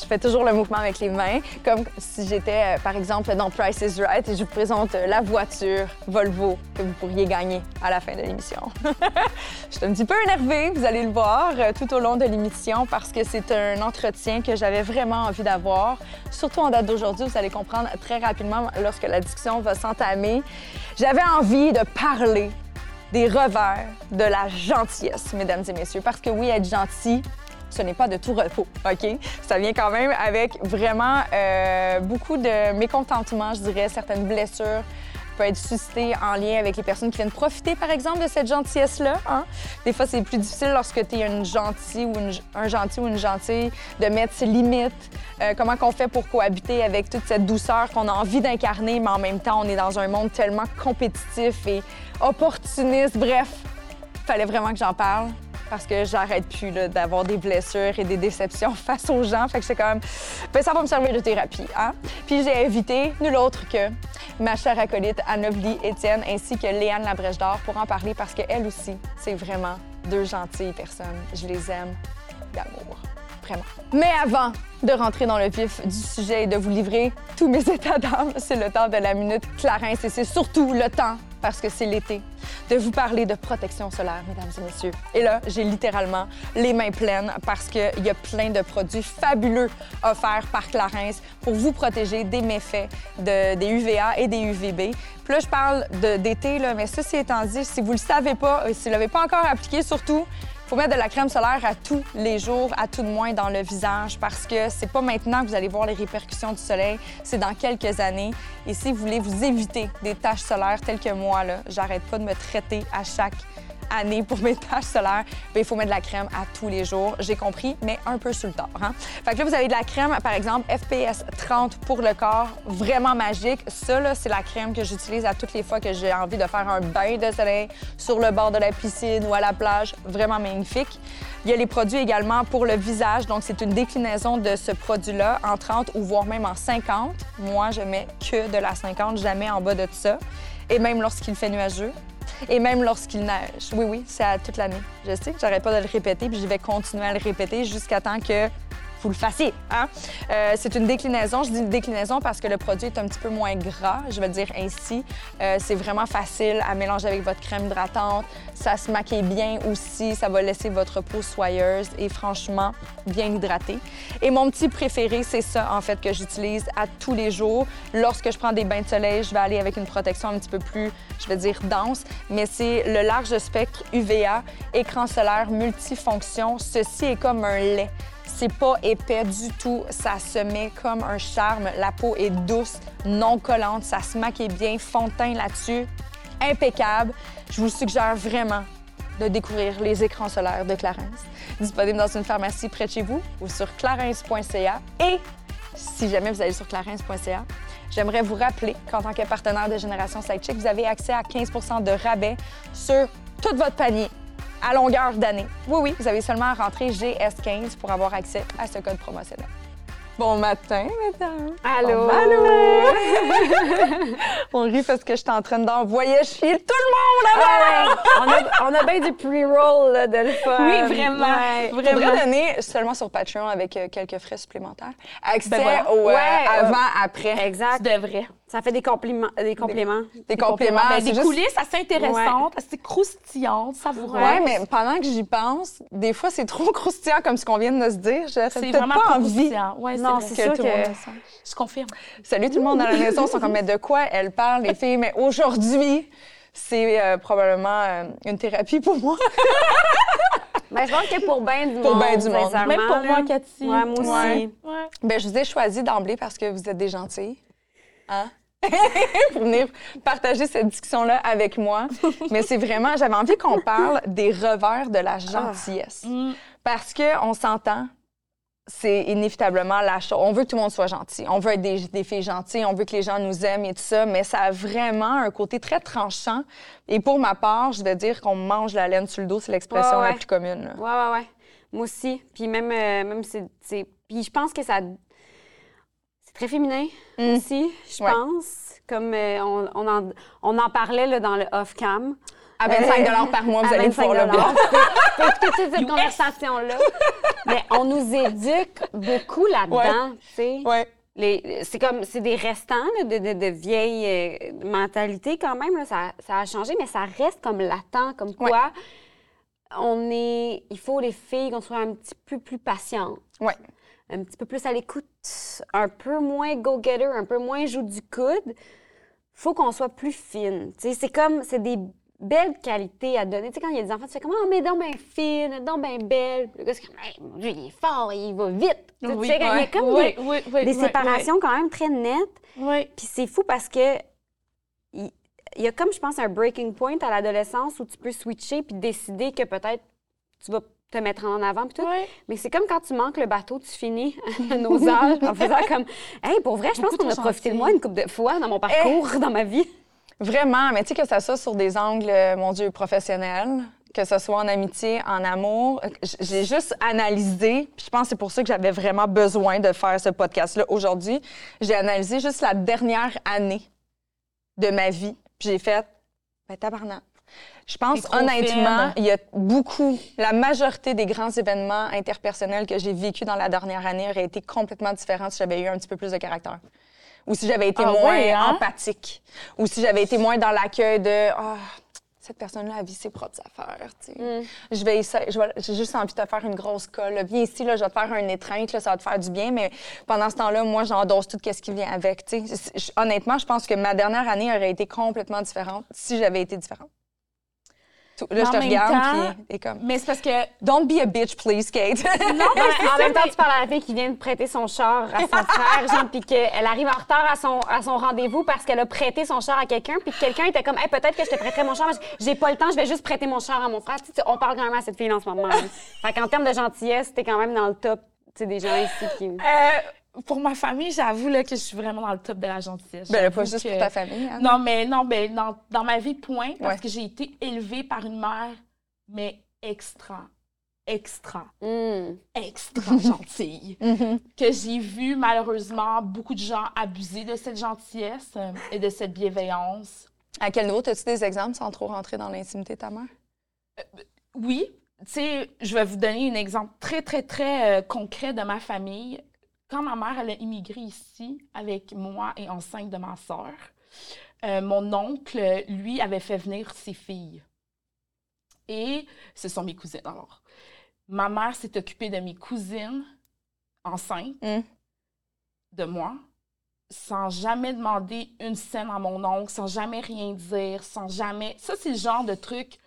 Je fais toujours le mouvement avec les mains, comme si j'étais, euh, par exemple, dans Price is Right et je vous présente euh, la voiture Volvo que vous pourriez gagner à la fin de l'émission. je suis un petit peu énervée, vous allez le voir, euh, tout au long de l'émission parce que c'est un entretien que j'avais vraiment envie d'avoir. Surtout en date d'aujourd'hui, vous allez comprendre très rapidement lorsque la discussion va s'entamer. J'avais envie de parler des revers de la gentillesse, mesdames et messieurs, parce que oui, être gentil, ce n'est pas de tout repos, OK? Ça vient quand même avec vraiment euh, beaucoup de mécontentement, je dirais, certaines blessures peuvent être suscitées en lien avec les personnes qui viennent profiter, par exemple, de cette gentillesse-là. Hein? Des fois, c'est plus difficile lorsque tu es une gentille ou une, un gentil ou une gentille de mettre ses limites. Euh, comment qu'on fait pour cohabiter avec toute cette douceur qu'on a envie d'incarner, mais en même temps, on est dans un monde tellement compétitif et opportuniste. Bref, fallait vraiment que j'en parle parce que j'arrête plus d'avoir des blessures et des déceptions face aux gens. Fait que c'est même, ben, ça va me servir de thérapie. Hein? Puis j'ai invité nul autre que ma chère acolyte Anobli Étienne ainsi que Léane Labrèche d'Or pour en parler parce qu'elle aussi, c'est vraiment deux gentilles personnes. Je les aime d'amour. Vraiment. Mais avant de rentrer dans le vif du sujet et de vous livrer tous mes états d'âme, c'est le temps de la minute Clarence et c'est surtout le temps parce que c'est l'été, de vous parler de protection solaire, mesdames et messieurs. Et là, j'ai littéralement les mains pleines parce qu'il y a plein de produits fabuleux offerts par Clarence pour vous protéger des méfaits de, des UVA et des UVB. Puis là, je parle d'été, mais ceci étant dit, si vous ne le savez pas, si vous ne l'avez pas encore appliqué, surtout, faut mettre de la crème solaire à tous les jours, à tout de moins dans le visage, parce que c'est pas maintenant que vous allez voir les répercussions du soleil, c'est dans quelques années. Et si vous voulez vous éviter des taches solaires telles que moi, là, j'arrête pas de me traiter à chaque année pour mes taches solaires, bien, il faut mettre de la crème à tous les jours. J'ai compris, mais un peu sur le tard. Hein? Fait que là, vous avez de la crème, par exemple, FPS 30 pour le corps, vraiment magique. Ça, là, c'est la crème que j'utilise à toutes les fois que j'ai envie de faire un bain de soleil sur le bord de la piscine ou à la plage. Vraiment magnifique. Il y a les produits également pour le visage. Donc, c'est une déclinaison de ce produit-là en 30 ou voire même en 50. Moi, je mets que de la 50, jamais en bas de ça. Et même lorsqu'il fait nuageux, et même lorsqu'il neige. Oui, oui, c'est à toute l'année. Je sais que j'arrête pas de le répéter, puis je vais continuer à le répéter jusqu'à temps que vous le fassiez. Hein? Euh, c'est une déclinaison. Je dis une déclinaison parce que le produit est un petit peu moins gras, je vais dire ainsi. Euh, c'est vraiment facile à mélanger avec votre crème hydratante. Ça se maquille bien aussi. Ça va laisser votre peau soyeuse et franchement bien hydratée. Et mon petit préféré, c'est ça, en fait, que j'utilise à tous les jours. Lorsque je prends des bains de soleil, je vais aller avec une protection un petit peu plus, je vais dire, dense. Mais c'est le large spectre UVA, écran solaire multifonction. Ceci est comme un lait. C'est pas épais du tout. Ça se met comme un charme. La peau est douce, non collante. Ça se maquille bien. Fond de teint là-dessus. Impeccable. Je vous suggère vraiment de découvrir les écrans solaires de Clarence. Disponible dans une pharmacie près de chez vous ou sur clarence.ca. Et si jamais vous allez sur clarence.ca, j'aimerais vous rappeler qu'en tant que partenaire de Génération Sidechick, vous avez accès à 15% de rabais sur tout votre panier à longueur d'année. Oui, oui, vous avez seulement à rentrer GS15 pour avoir accès à ce code promotionnel. Bon matin, mesdames. Allô? Allô. on rit parce que je suis en train d'envoyer chier tout le monde là on, a, on a bien du pre-roll là, de le. Oui, vraiment. Ouais, vraiment. Faudrait donner seulement sur Patreon avec euh, quelques frais supplémentaires. Accès Ben voilà. au euh, Ouais, avant, après. Exact. Tu devrais. Ça fait des compliments. Des compléments. Des compléments. Ben, c'est des juste- coulisses assez intéressantes, assez croustillantes, savoureuses. Ouais, mais pendant que j'y pense, des fois, c'est trop croustillant comme ce qu'on vient de se dire. J'aurais c'est peut-être vraiment pas envie. croustillant. Ouais, Non, c'est sûr tout le monde que. Je confirme. Salut tout le monde dans la maison, ils sont comme mais de quoi elle parle les filles, mais aujourd'hui c'est euh, probablement euh, une thérapie pour moi. Mais je pense que pour bien du Pour monde. ben du monde. Même pour là. moi, Cathy. Ouais, moi aussi. Ouais. Ouais. ben je vous ai choisi d'emblée parce que vous êtes des gentils, hein, pour venir partager cette discussion là avec moi. Mais c'est vraiment, j'avais envie qu'on parle des revers de la gentillesse Mm. parce que on s'entend. c'est inévitablement la chose. On veut que tout le monde soit gentil. On veut être des, des filles gentilles. On veut que les gens nous aiment et tout ça. Mais ça a vraiment un côté très tranchant. Et pour ma part, je vais dire qu'on mange la laine sur le dos. C'est l'expression Ouais, ouais. la plus commune. là. Ouais, ouais, ouais. Moi aussi. Puis même, euh, même c'est- Puis je pense que ça... Très féminin Mm. aussi, je Ouais. pense. Comme euh, on, on en, on en parlait là, dans le off-cam. À 25 par mois, vous allez 25 pouvoir le. Faut écouter toute cette conversation-là. Mais on nous éduque beaucoup là-dedans, tu sais. Ouais. Les- C'est comme, c'est des restants là, de, de, de vieilles euh, mentalités quand même. là. Ça, ça a changé, mais ça reste comme latent, comme quoi on est, il faut les filles qu'on soit un petit peu plus patientes, Ouais. un petit peu plus à l'écoute, un peu moins go-getter, un peu moins joue du coude. Faut qu'on soit plus fine. C'est comme, c'est des belles qualités à donner. Tu sais, quand il y a des enfants, tu fais comme, oh, mais donc bien fine, donc bien belle. Le gars, c'est comme, Hey, mon Dieu, il est fort, il va vite. Tu sais, Oui, tu sais, il y a comme Oui, des, oui, séparations quand même très nettes. Puis c'est fou parce que il il y a comme, je pense, un breaking point à l'adolescence où tu peux switcher puis décider que peut-être tu vas te mettre en avant puis tout. Oui. Mais c'est comme quand tu manques le bateau, tu finis à nos âges en faisant comme Hey, pour vrai, je pense qu'on a profité de moi une couple de fois dans mon parcours, dans ma vie. Vraiment, mais tu sais que ça soit sur des angles, euh, mon Dieu, professionnels, que ce soit en amitié, en amour. euh, J'ai juste analysé, puis je pense que c'est pour ça que j'avais vraiment besoin de faire ce podcast-là aujourd'hui. J'ai analysé juste la dernière année de ma vie, puis j'ai fait, ben tabarnak. Je pense honnêtement, il y a beaucoup, la majorité des grands événements interpersonnels que j'ai vécus dans la dernière année auraient été complètement différents si j'avais eu un petit peu plus de caractère. Ou si j'avais été Ah moins hein? empathique. Ou si j'avais été moins dans l'accueil de Ah, cette personne-là a vu ses propres affaires. tu sais. Mm. Je vais essa- je vais- J'ai juste envie de te faire une grosse colle. là. Viens ici, là, je vais te faire un étreinte, là, ça va te faire du bien. Mais pendant ce temps-là, moi, j'endosse tout ce qui vient avec. tu sais. Honnêtement, je pense que ma dernière année aurait été complètement différente si j'avais été différente. Là, je te regarde, temps- puis t'es comme Mais c'est parce que Don't be a bitch, please, Kate. non, mais en même temps, tu parles à la fille qui vient de prêter son char à son frère, genre, puis qu'elle arrive en retard à son, à son rendez-vous parce qu'elle a prêté son char à quelqu'un, puis que quelqu'un était comme, hey, peut-être que je te prêterai mon char, mais j'ai pas le temps, je vais juste prêter mon char à mon frère. Tu sais, on parle quand même à cette fille en ce moment. là. fait qu'en termes de gentillesse, t'es quand même dans le top, tu sais, des gens ici qui. Euh, pour ma famille, j'avoue là, que je suis vraiment dans le top de la gentillesse. ben, pas juste que- pour ta famille. hein. Non, mais non, mais dans, dans ma vie, point, parce Ouais. que j'ai été élevée par une mère, mais extra, extra, Hmm. extra gentille. Mhm. Que j'ai vu, malheureusement, beaucoup de gens abuser de cette gentillesse euh, et de cette bienveillance. À quel niveau? As-tu des exemples sans trop rentrer dans l'intimité de ta mère? Oui, tu sais, je vais vous donner un exemple très, très, très euh, concret de ma famille. Quand ma mère, elle a immigré ici avec moi et enceinte de ma sœur, euh, mon oncle, lui, avait fait venir ses filles. Et ce sont mes cousines, alors. Ma mère s'est occupée de mes cousines enceintes Mm. de moi, sans jamais demander une scène à mon oncle, sans jamais rien dire, sans jamais... Ça, c'est le genre de truc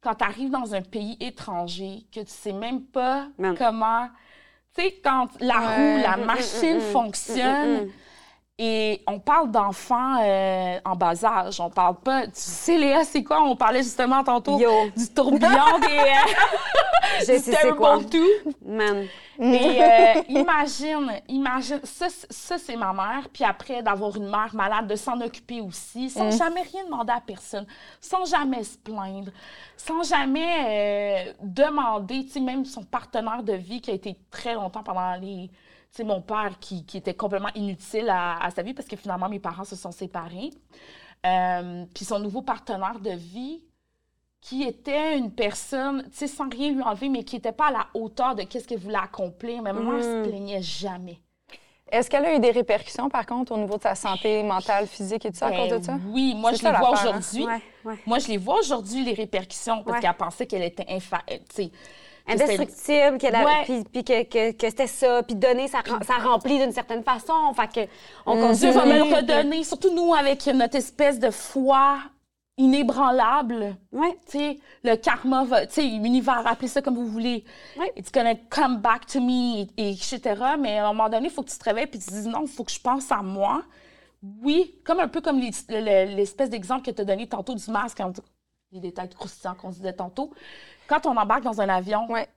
quand tu arrives dans un pays étranger, que tu sais même pas Man. comment. Tu sais, quand la roue, la Mm, mm, machine mm, fonctionne. Et on parle d'enfants euh, en bas âge. On parle pas. Tu sais, Léa, c'est quoi? On parlait justement tantôt Yo, du tourbillon des. euh, je sais du quoi. Terrible Two. Man. Et euh, imagine, imagine, ça, ça c'est ma mère, puis après d'avoir une mère malade, de s'en occuper aussi, sans jamais rien demander à personne, sans jamais se plaindre, sans jamais euh, demander, tu sais, même son partenaire de vie qui a été très longtemps pendant les... Sais, mon père qui, qui était complètement inutile à, à sa vie parce que finalement mes parents se sont séparés. Euh, puis son nouveau partenaire de vie, qui était une personne, tu sais, sans rien lui enlever, mais qui n'était pas à la hauteur de qu'est-ce qu'elle voulait accomplir. Mais maman, elle se Mm. plaignait jamais. Est-ce qu'elle a eu des répercussions, par contre, au niveau de sa santé mentale, physique et tout ça, à Ben cause de ça? Oui, moi, je ça les vois hein? aujourd'hui. Ouais, ouais. Moi, je les vois aujourd'hui, les répercussions, parce Ouais. qu'elle pensait qu'elle était infa... que Indestructible, Ouais. puis, puis que, que, que c'était ça, puis donner, ça, rem- ça remplit d'une certaine façon. Fait que on Mm. Dieu continue. va me le puis- redonner, surtout nous, avec notre espèce de foi inébranlable. Ouais. Tu sais, le karma va, tu sais, l'univers, appelez ça comme vous voulez. Ouais. It's gonna come back to me, et, etc. Mais à un moment donné, il faut que tu te réveilles et tu te dises non, il faut que je pense à moi. Oui, comme un peu comme les- le- l'espèce d'exemple que tu as donné tantôt du masque, quand les détails croustillants qu'on se disait tantôt. Quand on embarque dans un avion, Ouais.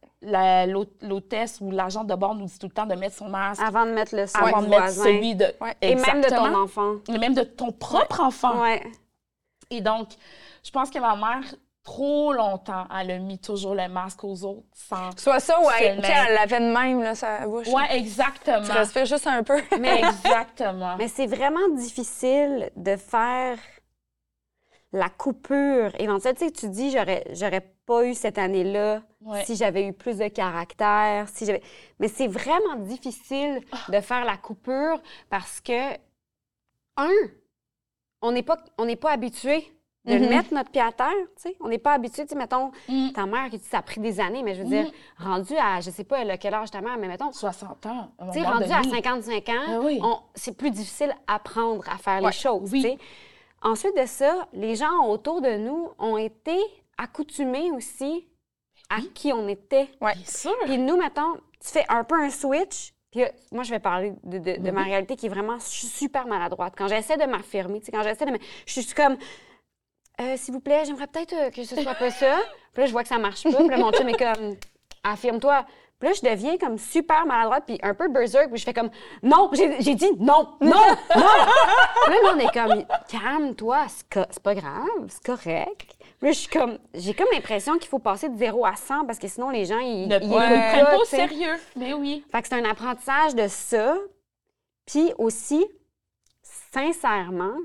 l'hôtesse ou l'agent de bord nous dit tout le temps de mettre son masque Avant de mettre le avant de mettre voisin. celui de. Ouais. Et même de ton enfant. Et même de ton propre enfant. Ouais. Et donc, je pense que ma mère, trop longtemps, elle a mis toujours le masque aux autres sans. Soit ça ou elle, elle l'avait de même, là, sa bouche. Ouais, exactement. Tu respires juste un peu. Mais exactement. Mais c'est vraiment difficile de faire la coupure éventuelle. Tu sais, tu dis, j'aurais, j'aurais pas eu cette année-là Ouais. si j'avais eu plus de caractère, si j'avais... Mais c'est vraiment difficile de faire la coupure parce que, un, on n'est pas, on n'est pas habitué de Mhm. mettre notre pied à terre, tu sais. On n'est pas habitué, tu sais, mettons, Mm. ta mère qui ça a pris des années, mais je veux dire, rendu à, je sais pas, elle a quel âge ta mère, mais mettons, 60 ans. tu sais, rendu à donné. 55 ans, Ah oui. on- c'est plus difficile à apprendre à faire Ouais, les choses. oui. tu sais. Ensuite de ça, les gens autour de nous ont été accoutumés aussi à qui on était. Bien sûr. Puis nous, mettons, tu fais un peu un switch. Puis là, moi, je vais parler de, de- de ma Mhm. réalité qui est vraiment su- super maladroite. Quand j'essaie de m'affirmer, tu sais, quand j'essaie de me... Je suis comme... Euh, S'il vous plaît, j'aimerais peut-être euh, que ce soit pas ça. Puis là, je vois que ça marche pas. Puis là, mon chum est comme... Affirme-toi. Puis là, je deviens comme super maladroite, puis un peu berserk, puis je fais comme non, j'ai dit non, non, non. Puis là, on est comme calme-toi, c'est pas grave, c'est correct. Puis là, je suis comme j'ai comme l'impression qu'il faut passer de 0 à 100 parce que sinon les gens ils, Ne prennent pas au sérieux. Mais oui. Fait que c'est un apprentissage de ça. Puis aussi, sincèrement,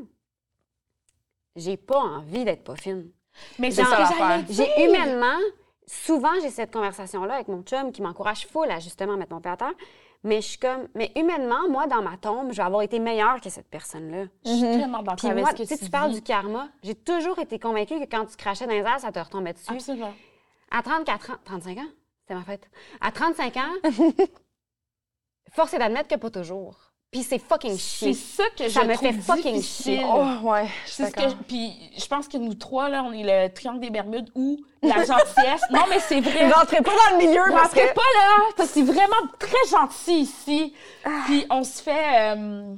j'ai pas envie d'être pas fine. Mais C'est ça. J'ai humainement, souvent j'ai cette conversation-là avec mon chum qui m'encourage full à justement mettre mon pied à terre. Mais je suis comme, mais humainement, moi, dans ma tombe, je vais avoir été meilleure que cette personne-là. Je suis tellement d'accord avec moi, ce que tu sais, tu parles du karma. J'ai toujours été convaincue que quand tu crachais dans les airs, ça te retombait dessus. Absolument. À 34 ans, 35 ans, c'était ma fête. À 35 ans, force est d'admettre que pas toujours. Puis c'est fucking C'est chier. ça que Ça je me trouve fait fucking difficile. chier. Oh, ouais, C'est ce que je- puis je pense que nous trois là, on est le triangle des Bermudes ou la gentillesse. non mais c'est vrai. Rentrez pas dans le milieu parce Rentrez que... pas là, parce que c'est vraiment très gentil ici. Ah. Puis on se fait. euh,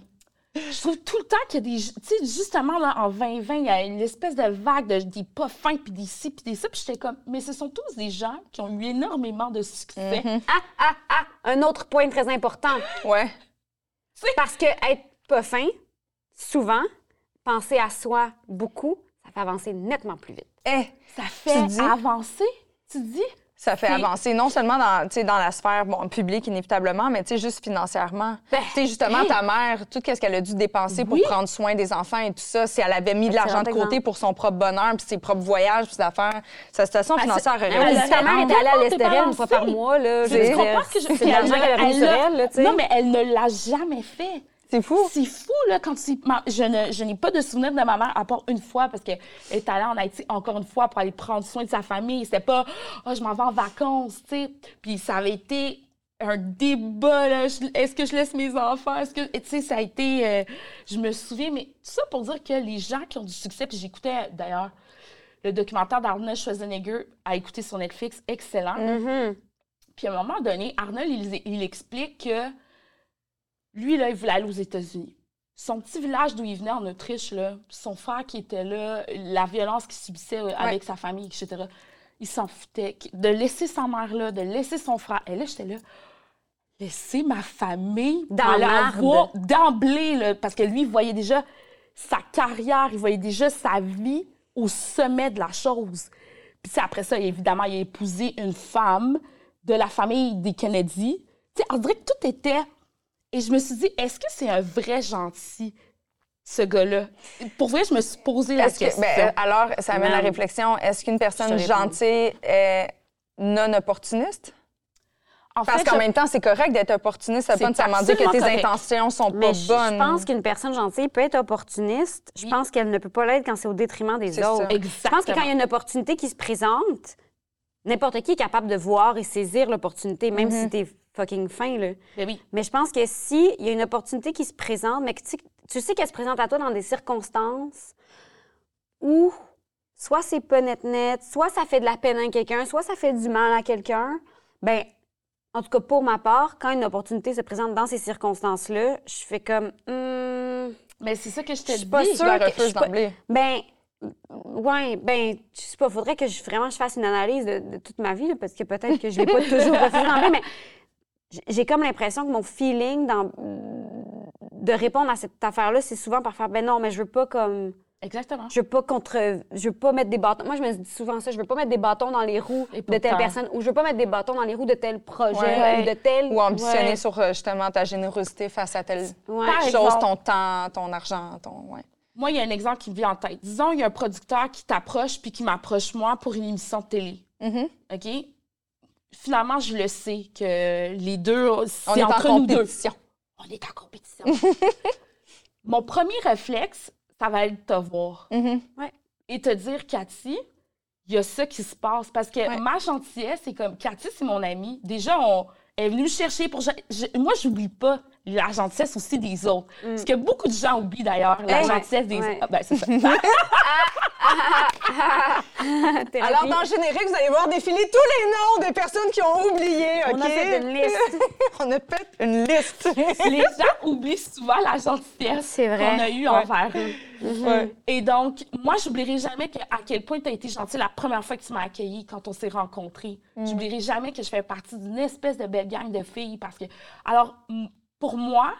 je trouve tout le temps qu'il y a des. Tu sais, justement, là, en 2020, il y a une espèce de vague de des pas fins, puis des ci, puis des ça. Puis j'étais comme. Mais ce sont tous des gens qui ont eu énormément de succès. Mhm. Ah, ah, ah! Un autre point très important. Ouais. Parce que être pas fin, souvent, penser à soi beaucoup, ça fait avancer nettement plus vite. Eh, Ça fait dis? avancer, tu dis? Ça fait avancer non seulement dans, tu sais, dans la sphère bon, publique inévitablement, mais tu sais, juste financièrement. Ben, tu sais, justement, hey. ta mère, tout ce qu'elle a dû dépenser Oui. pour prendre soin des enfants et tout ça, si elle avait mis de l'argent de côté exemple. pour son propre bonheur, puis ses propres voyages, puis ses affaires, sa situation Ah, financière aurait a dit, ta mère était allée à l'Estérel une fois par mois, là. Tu je comprends que je- C'est l'argent elle qu'elle a l'a- remis sur elle. Non, mais elle ne l'a jamais fait. C'est fou. C'est fou, là, quand tu... Je, ne, je n'ai pas de souvenir de ma mère, à part une fois, parce qu'elle est allée en Haïti encore une fois pour aller prendre soin de sa famille. C'était pas « Oh, je m'en vais en vacances », tu sais. Puis ça avait été un débat, là. Est-ce que je laisse mes enfants? Est-ce que... Tu sais, ça a été... euh, je me souviens, mais tout ça pour dire que les gens qui ont du succès, puis j'écoutais, d'ailleurs, le documentaire d'Arnold Schwarzenegger à écouter sur Netflix, excellent. Mhm. Puis à un moment donné, Arnold, il, il explique que lui, là, il voulait aller aux États-Unis. Son petit village d'où il venait en Autriche, là, son frère qui était là, la violence qu'il subissait euh, avec sa famille, etc., il s'en foutait. De laisser sa mère là, de laisser son frère. Et là, j'étais là, laisser ma famille Dans l'arbre. avoir- d'emblée, parce que lui, il voyait déjà sa carrière, il voyait déjà sa vie au sommet de la chose. Puis après ça, évidemment, il a épousé une femme de la famille des Kennedy. Tu sais, on dirait que tout était... Et je me suis dit, est-ce que c'est un vrai gentil, ce gars-là? Pour vrai, je me suis posé la que, question. ben, alors, ça amène la Man. réflexion. Est-ce qu'une personne gentille est non opportuniste? en Parce fait, qu'en je- même temps, c'est correct d'être opportuniste. Ça veut C'est pas nécessairement dire que tes correct. intentions sont Mais pas je, bonnes. je pense qu'une personne gentille peut être opportuniste. Je Oui. pense qu'elle ne peut pas l'être quand c'est au détriment des autres. ça. Je pense que quand il y a une opportunité qui se présente, n'importe qui est capable de voir et saisir l'opportunité, même si t'es fucking fin, là. Ben oui. Mais je pense que si il y a une opportunité qui se présente, mais que tu, tu sais qu'elle se présente à toi dans des circonstances où soit c'est pas net net, soit ça fait de la peine à quelqu'un, soit ça fait du mal à quelqu'un, ben en tout cas pour ma part, quand une opportunité se présente dans ces circonstances-là, je fais comme hmm, Mais c'est ça que je te Je suis dis. pas sûre je refuse d'emblée. ben Ouais, ben, je sais pas, faudrait que je, vraiment je fasse une analyse de, de toute ma vie, là, parce que peut-être que je l'ai pas toujours refusé d'emblée, mais j'ai comme l'impression que mon feeling dans, de répondre à cette affaire-là, c'est souvent par faire, ben non, mais je veux pas comme, Exactement. je veux pas contre, je veux pas mettre des bâtons. Moi, je me dis souvent ça, je veux pas mettre des bâtons dans les roues Et de telle personne, ou je veux pas mettre des bâtons dans les roues de tel projet, Ouais. ou de tel. Ou ambitionner Ouais. sur euh, justement ta générosité face à telle Ouais. Chose, ton temps, ton argent, ton. Ouais. Moi, il y a un exemple qui me vient en tête. Disons, il y a un producteur qui t'approche puis qui m'approche moi pour une émission de télé. Mhm. OK? Finalement, je le sais que les deux, On c'est est entre en nous deux. compétition. On est en compétition. Mon premier réflexe, ça va être de te voir Mhm. et te dire, Cathy, il y a ça qui se passe. Parce que Ouais. ma gentillesse, c'est comme, Cathy, c'est mon amie. Déjà, on elle est venue me chercher pour... je- je- moi, j'oublie pas la gentillesse aussi des autres. Ce que beaucoup de gens oublient, d'ailleurs, la Ouais. gentillesse des Ouais. autres. Ah, ben, c'est ça. Alors, dans le générique, vous allez voir défiler tous les noms des personnes qui ont oublié. on a fait une liste. On a fait une liste. les gens oublient souvent la gentillesse C'est vrai. qu'on a eue envers eux. Ouais. Et donc, moi, j'oublierai jamais que, à quel point tu as été gentil la première fois que tu m'as accueilli quand on s'est rencontrés. J'oublierai jamais que je fais partie d'une espèce de belle gang de filles parce que, alors, pour moi,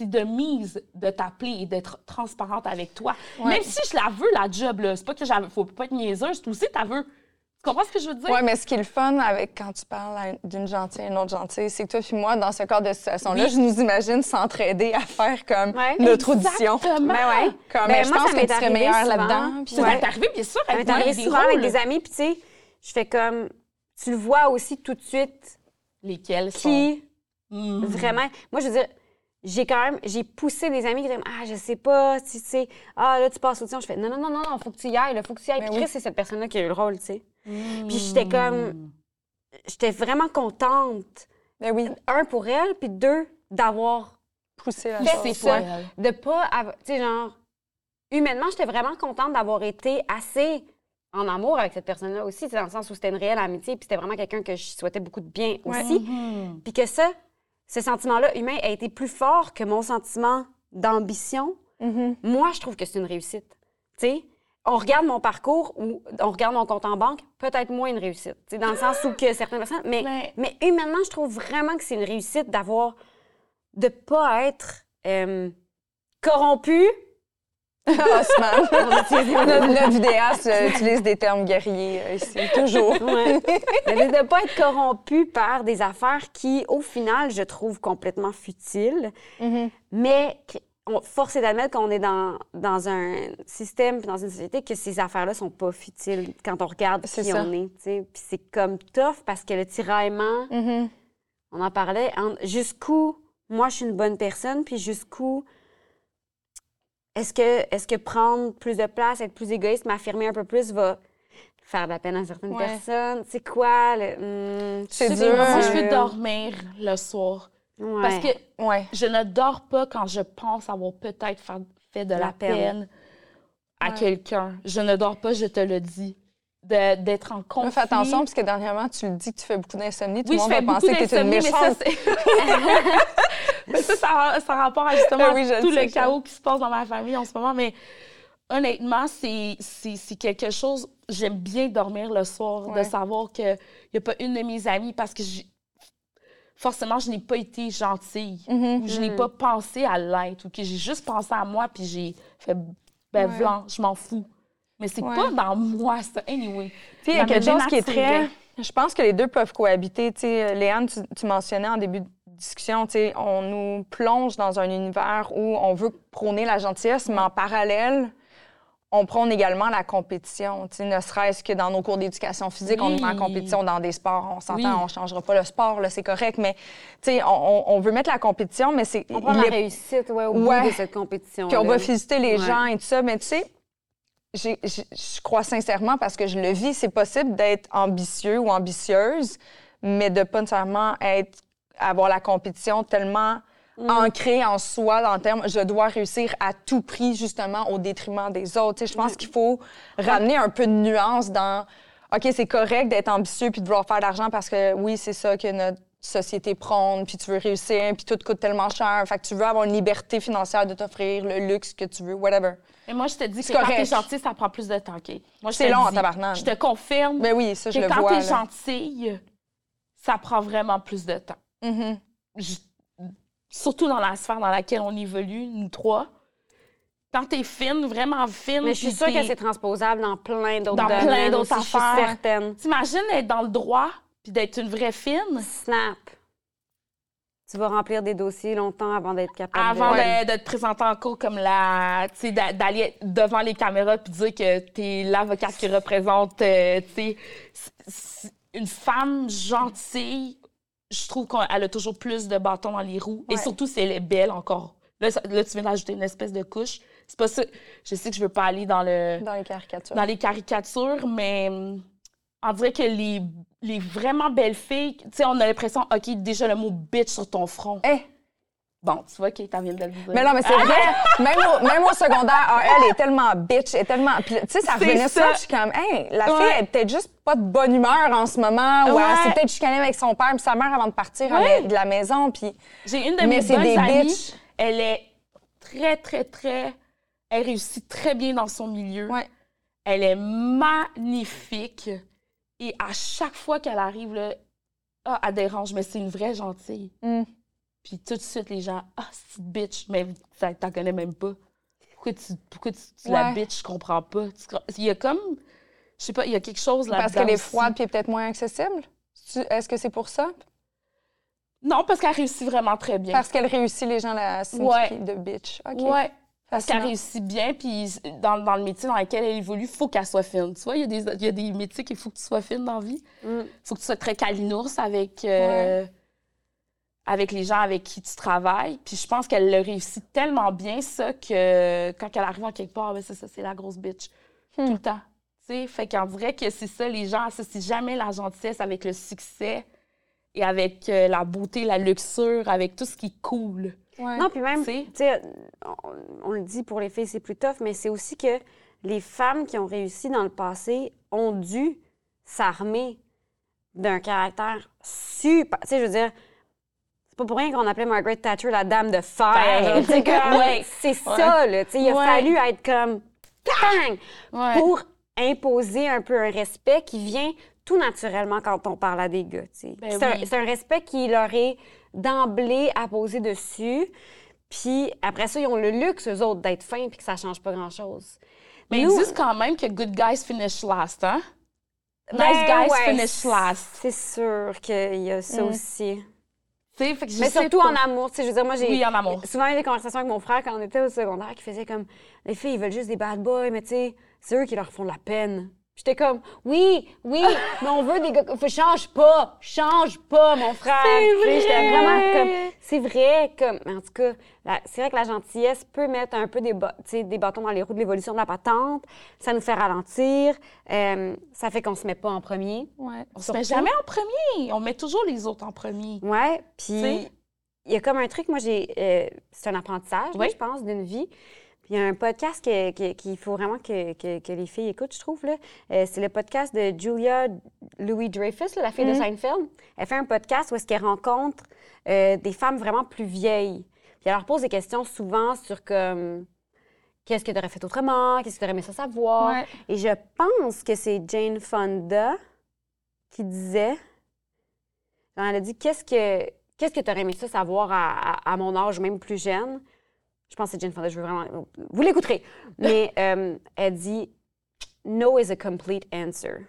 c'est de mise de t'appeler et d'être transparente avec toi. Même si je la veux, la job, là, c'est pas que j'avais, faut pas être niaiseuse, toi aussi, t'as veux. Tu comprends ce que je veux dire? Oui, mais ce qui est le fun avec quand tu parles d'une gentille et une autre gentille, c'est que toi puis moi, dans ce cadre de situation-là, Oui. je nous imagine s'entraider à faire comme Ouais. notre audition. Exactement. Ben ouais. Comme, Ben, mais je moi, pense ça que tu serais meilleure là-dedans. puis Ça m'est arrivé, bien sûr, Ça avec m'est arrivé souvent avec des amis, puis tu sais, je fais comme. Tu le vois aussi tout de suite Lesquels sont... qui Mhm. vraiment. Moi, je veux dire, j'ai quand même. J'ai poussé des amis qui étaient Ah, je sais pas, tu sais. Ah, là, tu passes au-dessus. Je fais Non, non, non, non, non, faut que tu y ailles, là, faut que tu y ailles. Ben Puis oui. Chris, c'est cette personne-là qui a eu le rôle, tu sais. Puis j'étais comme. J'étais vraiment contente. Ben oui, Un, pour elle, puis deux, d'avoir pousser la Fait pas elle. de pas avoir- tu sais genre humainement j'étais vraiment contente d'avoir été assez en amour avec cette personne-là aussi dans le sens où c'était une réelle amitié puis c'était vraiment quelqu'un que je souhaitais beaucoup de bien aussi Mhm. puis que ça ce sentiment-là humain a été plus fort que mon sentiment d'ambition Mhm. moi je trouve que c'est une réussite tu sais on regarde mon parcours ou on regarde mon compte en banque, peut-être moins une réussite. Tu sais, dans le sens où que certaines personnes. Mais, mais humainement, je trouve vraiment que c'est une réussite d'avoir. de pas être euh, corrompu. Osman. notre, notre vidéaste utilise des termes guerriers euh, ici, toujours. Ouais. Mais de ne pas être corrompu par des affaires qui, au final, je trouve complètement futiles. Mhm. Mais on, force est d'admettre qu'on est dans, dans un système, puis dans une société, que ces affaires-là sont pas futiles quand on regarde qui ça. on est. Puis c'est comme tough parce que le tiraillement, Mhm. on en parlait, jusqu'où moi je suis une bonne personne, puis jusqu'où est-ce que, est que prendre plus de place, être plus égoïste, m'affirmer un peu plus va faire de la peine à certaines Ouais. personnes? C'est quoi? Le, hmm, C'est dur. Moi, je veux dormir le soir. Ouais. Parce que Ouais. je ne dors pas quand je pense avoir peut-être fa- fait de la, La peine. peine, à Ouais. quelqu'un. Je ne dors pas, je te le dis. D'être en conflit. Fais attention, parce que dernièrement, tu le dis que tu fais beaucoup d'insomnie. Tout Oui, le je monde fais va penser que tu es une méchante. c'est... mais ça, ça, ça a rapport à justement oui, le tout le ça. chaos qui se passe dans ma famille en ce moment. Mais honnêtement, c'est quelque chose... J'aime bien dormir le soir, Ouais. de savoir qu'il n'y a pas une de mes amies, parce que j'ai- forcément, je n'ai pas été gentille, Mhm. ou je n'ai pas pensé à l'être, ou que j'ai juste pensé à moi, puis j'ai fait, ben, Ouais. blanc, je m'en fous. Mais c'est Ouais. pas dans moi, ça. Anyway. Tu sais, il y a quelque chose qui est très. Je pense que les deux peuvent cohabiter. Tu sais, Léane, tu, tu mentionnais en début de discussion, tu sais, on nous plonge dans un univers où on veut prôner la gentillesse, mais en parallèle, on prône également la compétition. Tu sais, ne serait-ce que dans nos cours d'éducation physique, on met en compétition dans des sports. On s'entend, Oui. on ne changera pas le sport, là, c'est correct, mais tu sais, on, on- on veut mettre la compétition, mais c'est. On prend la est- réussite ouais, au Ouais. bout de cette compétition. puis on va féliciter les Ouais. gens et tout ça. Mais tu sais, je crois sincèrement, parce que je le vis, c'est possible d'être ambitieux ou ambitieuse, mais de pas nécessairement être, avoir la compétition tellement ancrée en soi, dans le terme, je dois réussir à tout prix, justement, au détriment des autres. Je pense qu'il faut ramener un peu de nuance dans OK, c'est correct d'être ambitieux puis de vouloir faire de l'argent parce que oui, c'est ça que notre société prône, puis tu veux réussir, puis tout coûte tellement cher. Fait que tu veux avoir une liberté financière de t'offrir le luxe que tu veux, whatever. Et moi, je te dis que C'est quand t'es correct. gentil, ça prend plus de temps, OK? Moi, je C'est te long en tabarnak. Je te confirme Mais oui, ça, je que le quand vois. t'es là. gentille, ça prend vraiment plus de temps. Mhm. Je- Surtout dans la sphère dans laquelle on évolue, nous trois. Quand t'es fine, vraiment fine. Mais je suis sûre que t'es- c'est transposable dans plein d'autres Dans domaines. plein d'autres aussi, Je suis affaires. certaine. T'imagines être dans le droit? Puis d'être une vraie fine? Snap. Tu vas remplir des dossiers longtemps avant d'être capable avant de... de, de te présenter en cours comme la. Tu sais, d'a- d'aller devant les caméras puis dire que t'es l'avocate qui représente, euh, tu sais. Une femme gentille, je trouve qu'elle a toujours plus de bâtons dans les roues. Et surtout si elle est belle encore. Là, ça- là, tu viens d'ajouter une espèce de couche. C'est pas ça. Je sais que je veux pas aller dans le Dans les caricatures. dans les caricatures, mais hum, on dirait que les, les vraiment belles filles, tu sais, on a l'impression, OK, déjà le mot bitch sur ton front. Eh! Bon, tu vois, Kate, elle vient de le dire. Mais non, mais c'est vrai. Même au, même au secondaire, ah, elle est tellement bitch, elle est tellement. Puis, tu sais, ça revenait ça. Je suis comme, hey, la fille, elle est peut-être juste pas de bonne humeur en ce moment, ou Ouais. elle s'est peut-être chicanée avec son père, puis sa mère avant de partir Ouais. de la maison, puis. J'ai une de mes bonnes des amies, bitches. elle est très, très, très... Elle réussit très bien dans son milieu. Ouais. Elle est magnifique. Et à chaque fois qu'elle arrive, là, ah, elle dérange, mais c'est une vraie gentille. Mm. Puis tout de suite, les gens, ah, c'est une bitch, mais ça, t'en connais même pas. Pourquoi tu, pourquoi tu, tu la Ouais. bitch, je comprends pas. Il y a comme, je sais pas, il y a quelque chose là Parce qu'elle est froide, puis peut-être moins accessible? Est-ce que c'est pour ça? Non, parce qu'elle réussit vraiment très bien. Parce qu'elle réussit les gens la signifier de bitch. Ouais. Parce qu'elle réussit bien, puis dans, dans le métier dans lequel elle évolue, il faut qu'elle soit fine. Tu vois, il y, a des- il y a des métiers qu'il faut que tu sois fine dans la vie. Il Mm. faut que tu sois très calinours avec, euh, avec les gens avec qui tu travailles. Puis je pense qu'elle le réussit tellement bien, ça, que quand elle arrive en quelque part, ben c'est ça, c'est la grosse bitch. Hmm. Tout le temps. Tu sais, fait qu'on dirait que c'est ça, les gens associent jamais la gentillesse avec le succès et avec euh, la beauté, la luxure, avec tout ce qui coule. Ouais. Non, puis même, Tu sais. on, on le dit pour les filles, c'est plus tough, mais c'est aussi que les femmes qui ont réussi dans le passé ont dû s'armer d'un caractère super. Tu sais, je veux dire, c'est pas pour rien qu'on appelait Margaret Thatcher la dame de fer. Ouais. C'est ça, là. Tu sais, il a Ouais. fallu être comme. Pour imposer un peu un respect qui vient tout naturellement quand on parle à des gars. Ben c'est, un, oui. c'est un respect qui leur est d'emblée apposé dessus. Puis après ça, ils ont le luxe, eux autres, d'être fins puis que ça change pas grand-chose. Mais Nous- ils disent quand même que good guys finish last, hein? Nice Ben guys ouais, finish last. C'est sûr qu'il y a ça Mm. aussi. Tu sais, fait que je Mais sais surtout pas. en amour. Tu sais, je veux dire, moi, j'ai Oui, en amour. souvent eu des conversations avec mon frère quand on était au secondaire qui faisait comme les filles, ils veulent juste des bad boys, mais tu sais, c'est eux qui leur font de la peine. J'étais comme, oui, oui, mais on veut des gars. Change pas, change pas, mon frère. C'est sais, J'étais vrai. vraiment comme, c'est vrai, comme, en tout cas, c'est vrai que la gentillesse peut mettre un peu des, bâtons dans les roues de l'évolution de la patente. Ça nous fait ralentir. euh, ça fait qu'on se met pas en premier. Ouais. On se met jamais en premier. On met toujours les autres en premier. Ouais, puis il y a comme un truc, moi, j'ai. euh, c'est un apprentissage, je pense, d'une vie. Puis il y a un podcast que- qu'il faut vraiment que, que- que les filles écoutent, je trouve. Euh, c'est le podcast de Julia Louis-Dreyfus, la fille de Seinfeld. Elle fait un podcast où est-ce qu'elle rencontre euh, des femmes vraiment plus vieilles. Puis elle leur pose des questions souvent sur comme. Qu'est-ce que tu aurais fait autrement? Qu'est-ce que tu aurais aimé ça savoir? Ouais. Et je pense que c'est Jane Fonda qui disait. Elle a dit Qu'est-ce que qu'est-ce que tu aurais aimé ça savoir à, à- à mon âge, même plus jeune? Je pense que c'est Jane Fonda, je veux vraiment. Vous l'écouterez. Mais euh, elle dit No is a complete answer.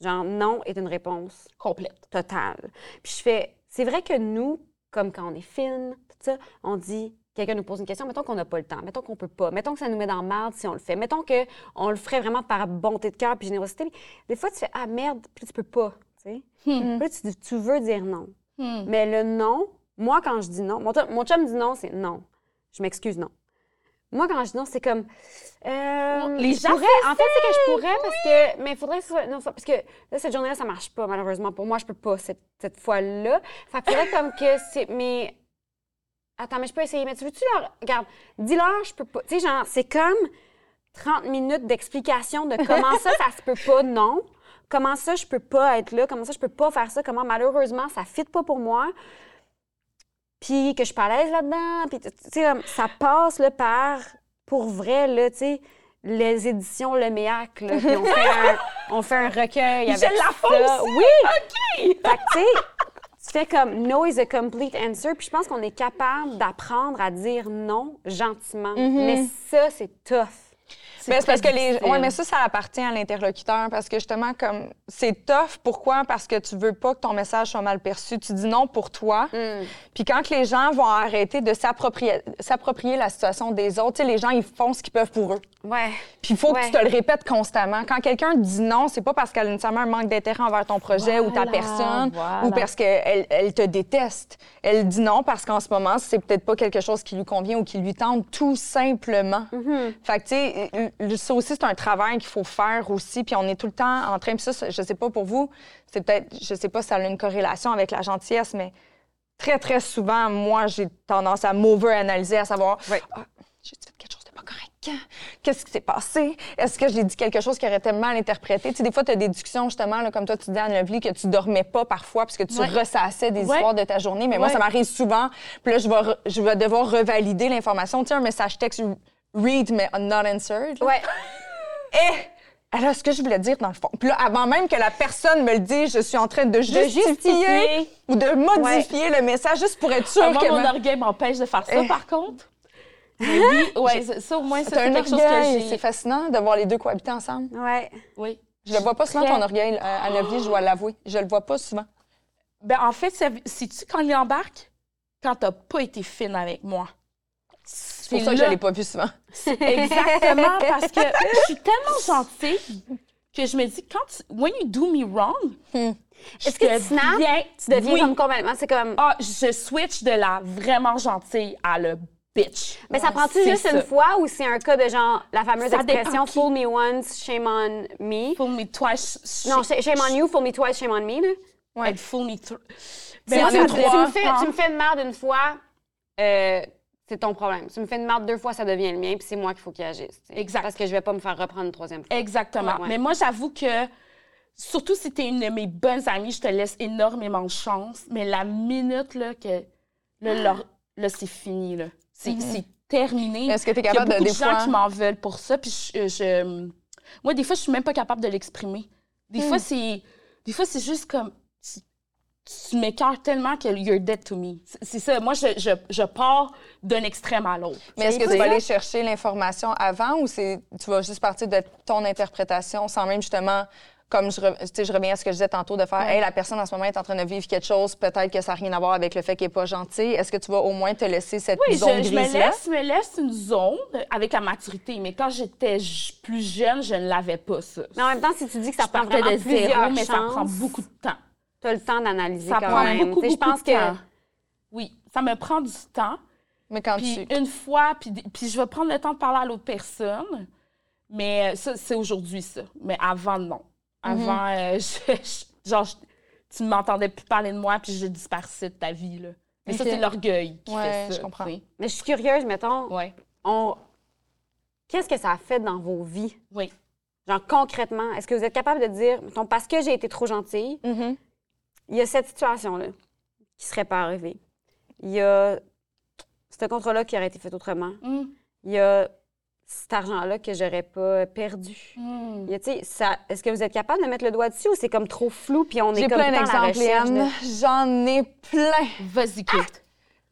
Genre, non est une réponse Complète. totale. Puis je fais, c'est vrai que nous, comme quand on est fine, tout ça, on dit, quelqu'un nous pose une question, mettons qu'on n'a pas le temps, mettons qu'on peut pas, mettons que ça nous met dans marde si on le fait, mettons qu'on le ferait vraiment par bonté de cœur puis générosité. Des fois, tu fais, ah merde, puis tu peux pas, tu sais. Puis là, tu, tu veux dire non. Hmm. Mais le non, moi, quand je dis non, mon, mon chum dit non, c'est non. Je m'excuse, non. Moi, quand je dis non, c'est comme. euh, Les gens pourrais- En fait, c'est que je pourrais parce que. Mais il faudrait que ce soit. Non, parce que là, cette journée-là, ça marche pas, malheureusement. Pour moi, je peux pas cette, cette fois-là. Fait qu'il faudrait comme que c'est. Mais. Attends, mais je peux essayer. Mais tu veux-tu leur. Regarde, dis-leur, je peux pas. Tu sais, genre, c'est comme 30 minutes d'explication de comment ça, ça se peut pas, non. comment ça je peux pas être là, comment ça je peux pas faire ça, comment malheureusement ça fit pas pour moi? Puis que je suis pas à l'aise là-dedans, puis tu sais ça passe là par pour vrai là, tu sais les éditions Le Méac, là, puis on fait un, on fait un recueil avec la ça. Oui! OK! Fait que, tu sais, tu fais comme no is a complete answer. Puis je pense qu'on est capable d'apprendre à dire non gentiment. Mais ça, c'est tough. Mais c'est parce que les. difficile. Ouais, mais ça, ça appartient à l'interlocuteur parce que justement, comme c'est tough. Pourquoi? Parce que tu veux pas que ton message soit mal perçu. Tu dis non pour toi. Puis quand que les gens vont arrêter de s'approprier s'approprier la situation des autres, les gens, ils font ce qu'ils peuvent pour eux. Ouais. Puis il faut que tu te le répètes constamment. Quand quelqu'un dit non, c'est pas parce qu'elle a nécessairement un manque d'intérêt envers ton projet ou ta personne voilà. ou parce qu'elle elle te déteste. Elle dit non parce qu'en ce moment, c'est peut-être pas quelque chose qui lui convient ou qui lui tente, tout simplement. Fait que, tu sais, ça aussi, c'est un travail qu'il faut faire aussi. Puis on est tout le temps en train. Puis ça, je sais pas pour vous, c'est peut-être, je sais pas si ça a une corrélation avec la gentillesse, mais très, très souvent, moi, j'ai tendance à m'over-analyser, à savoir. Ah, j'ai fait quelque chose de pas correct. Qu'est-ce qui s'est passé? Est-ce que j'ai dit quelque chose qui aurait été mal interprété? Tu sais, des fois, tu as des discussions, justement, là, comme toi, tu dis, Anne Lovely, que tu dormais pas parfois parce que tu Ouais. ressassais des Ouais. histoires de ta journée. Mais moi, ça m'arrive souvent. Puis là, je vais, re- je vais devoir revalider l'information. Tu sais, un message texte, read, mais not answered. là. Ouais. Et alors, ce que je voulais dire, dans le fond. Puis là, avant même que la personne me le dise, je suis en train de justifier, justifier. ou de modifier le message juste pour être sûre Ah, moi, que... mon ma- orgueil m'empêche de faire ça, Eh. par contre. Mais oui, ouais, ça- ça, au moins, c'est un quelque chose que orgueil, j'ai. c'est fascinant de voir les deux cohabiter ensemble. Ouais. Oui. Je le vois pas souvent, ton orgueil, euh, à Lovely, je dois l'avouer. Je le vois pas souvent. Ben, en fait, si tu quand il embarque, quand t'as pas été fine avec moi. C'est pour ça que je l'ai pas vu souvent. Exactement, parce que je suis tellement gentille que je me dis, quand tu, when you do me wrong, je Est-ce que tu snaps? deviens- Tu deviens oui. comme complètement. C'est comme. Ah, je switch de la vraiment gentille à le bitch. Mais ça prend-tu juste ça. une fois ou c'est un cas de genre la fameuse Ça expression fool me once, shame on me? Fool me twice. sh- Non, sh- shame on you, fool me twice, shame on me. Là. Ouais. Fool me Ben, moi, tu, me fais, tu me fais une merde une fois, euh, c'est ton problème. Tu me fais une merde deux fois, ça devient le mien, puis c'est moi qu'il faut qu'il agisse. tu sais. Exact. Parce que je vais pas me faire reprendre une troisième fois. Exactement. Ouais, ouais. Mais moi, j'avoue que, surtout si tu es une de mes bonnes amies, je te laisse énormément de chance. Mais la minute là, que là, là, là, c'est fini. Là. C'est, c'est terminé. Est-ce que t'es Il y a capable de- beaucoup de, des gens fois- qui m'en veulent pour ça. Puis je, je- moi, des fois, je suis même pas capable de l'exprimer. Des Hmm. fois, c'est, des fois, c'est juste comme tu, m'écœures tellement que you're dead to me. C'est, c'est ça. Moi, je, je, je pars d'un extrême à l'autre. Mais est-ce que tu vas aller chercher l'information avant ou c'est tu vas juste partir de ton interprétation sans même justement comme je, re- tu sais, je reviens à ce que je disais tantôt de faire hey, la personne en ce moment est en train de vivre quelque chose peut-être que ça n'a rien à voir avec le fait qu'elle n'est pas gentille est-ce que tu vas au moins te laisser cette Oui, zone je, je me grise là laisse, me laisse une zone avec la maturité. Mais quand j'étais plus jeune, je ne l'avais pas, ça. Mais en même temps, si tu dis que ça je prend partais vraiment de zéro, mais ça prend beaucoup de temps. Tu as le temps d'analyser Ça quand prend même. beaucoup, beaucoup je pense de que temps. Oui, ça me prend du temps. mais quand Puis tu une fois, puis, puis je vais prendre le temps de parler à l'autre personne. Mais euh, ça, c'est aujourd'hui, ça. Mais avant, non. Avant, euh, je- genre, je- tu ne m'entendais plus parler de moi, puis je disparaissais de ta vie, là. Mais ça, c'est l'orgueil qui Ouais, fait ça. je comprends. Mais je suis curieuse, mettons, Ouais, on... qu'est-ce que ça a fait dans vos vies? oui. Genre concrètement, est-ce que vous êtes capable de dire, mettons, parce que j'ai été trop gentille, Mhm. Il y a cette situation-là qui serait pas arrivée. Il y a ce contrat-là qui aurait été fait autrement. Hum, Il y a cet argent-là que j'aurais pas perdu. ça- Est-ce que vous êtes capable de mettre le doigt dessus ou c'est comme trop flou puis on est j'ai comme plein à la d'exemples j'en ai plein Vas-y, Kate.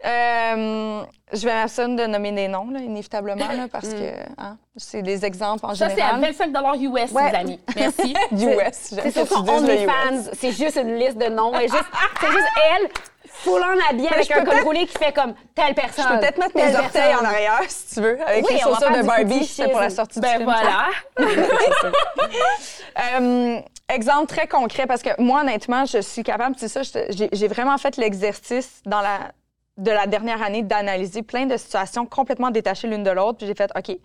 Euh, je vais m'abstenir de nommer des noms là, inévitablement là, parce que hein, c'est des exemples en Ça, c'est à général 25 US, Ouais. les amis. Merci. US j'aime C'est que sur tu son dises le US. OnlyFans, c'est juste une liste de noms. et juste- C'est juste elle, full en habillée avec je un peux col peut-être- roulé qui fait comme telle personne. Je peux peut-être mettre mes telle orteils personne. en arrière, si tu veux, avec Oui, les on va chaussures faire de du Barbie. C'était pour la fétichisme. sortie du ben film. voilà. Euh, exemple très concret, parce que moi, honnêtement, je suis capable, c'est ça, je te- j'ai j'ai vraiment fait l'exercice dans la de la dernière année d'analyser plein de situations complètement détachées l'une de l'autre, puis j'ai fait, OK,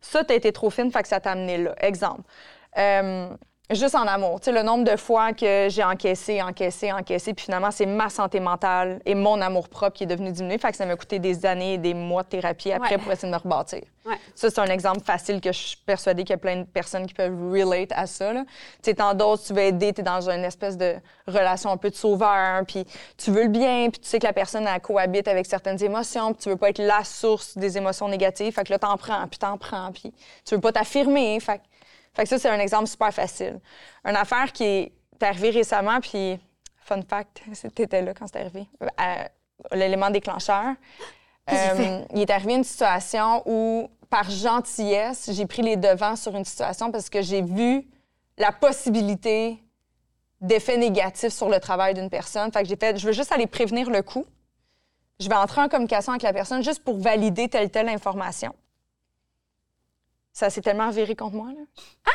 ça, t'as été trop fine, fait que ça t'a amené là. Exemple. Euh, Juste en amour. Tu sais, le nombre de fois que j'ai encaissé, encaissé, encaissé, puis finalement, c'est ma santé mentale et mon amour propre qui est devenu diminué. Fait que ça m'a coûté des années et des mois de thérapie après Ouais. pour essayer de me rebâtir. Ouais. Ça, c'est un exemple facile que je suis persuadée qu'il y a plein de personnes qui peuvent relate à ça. là. Tu sais, tant d'autres, tu veux aider, tu es dans une espèce de relation un peu de sauveur, puis tu veux le bien, puis tu sais que la personne, elle cohabite avec certaines émotions, puis tu veux pas être la source des émotions négatives. Fait que là, t'en prends, puis t'en prends, puis tu veux pas t'affirmer. Fait, que- fait que ça, c'est un exemple super facile. Une affaire qui est arrivée récemment, puis fun fact, t'étais là quand c'est arrivé, euh, l'élément déclencheur. Euh, il est arrivé une situation où, par gentillesse, j'ai pris les devants sur une situation parce que j'ai vu la possibilité d'effets négatifs sur le travail d'une personne. Fait que j'ai fait, je veux juste aller prévenir le coup. Je vais entrer en communication avec la personne juste pour valider telle telle information. Ça s'est tellement viré contre moi, là. Ah!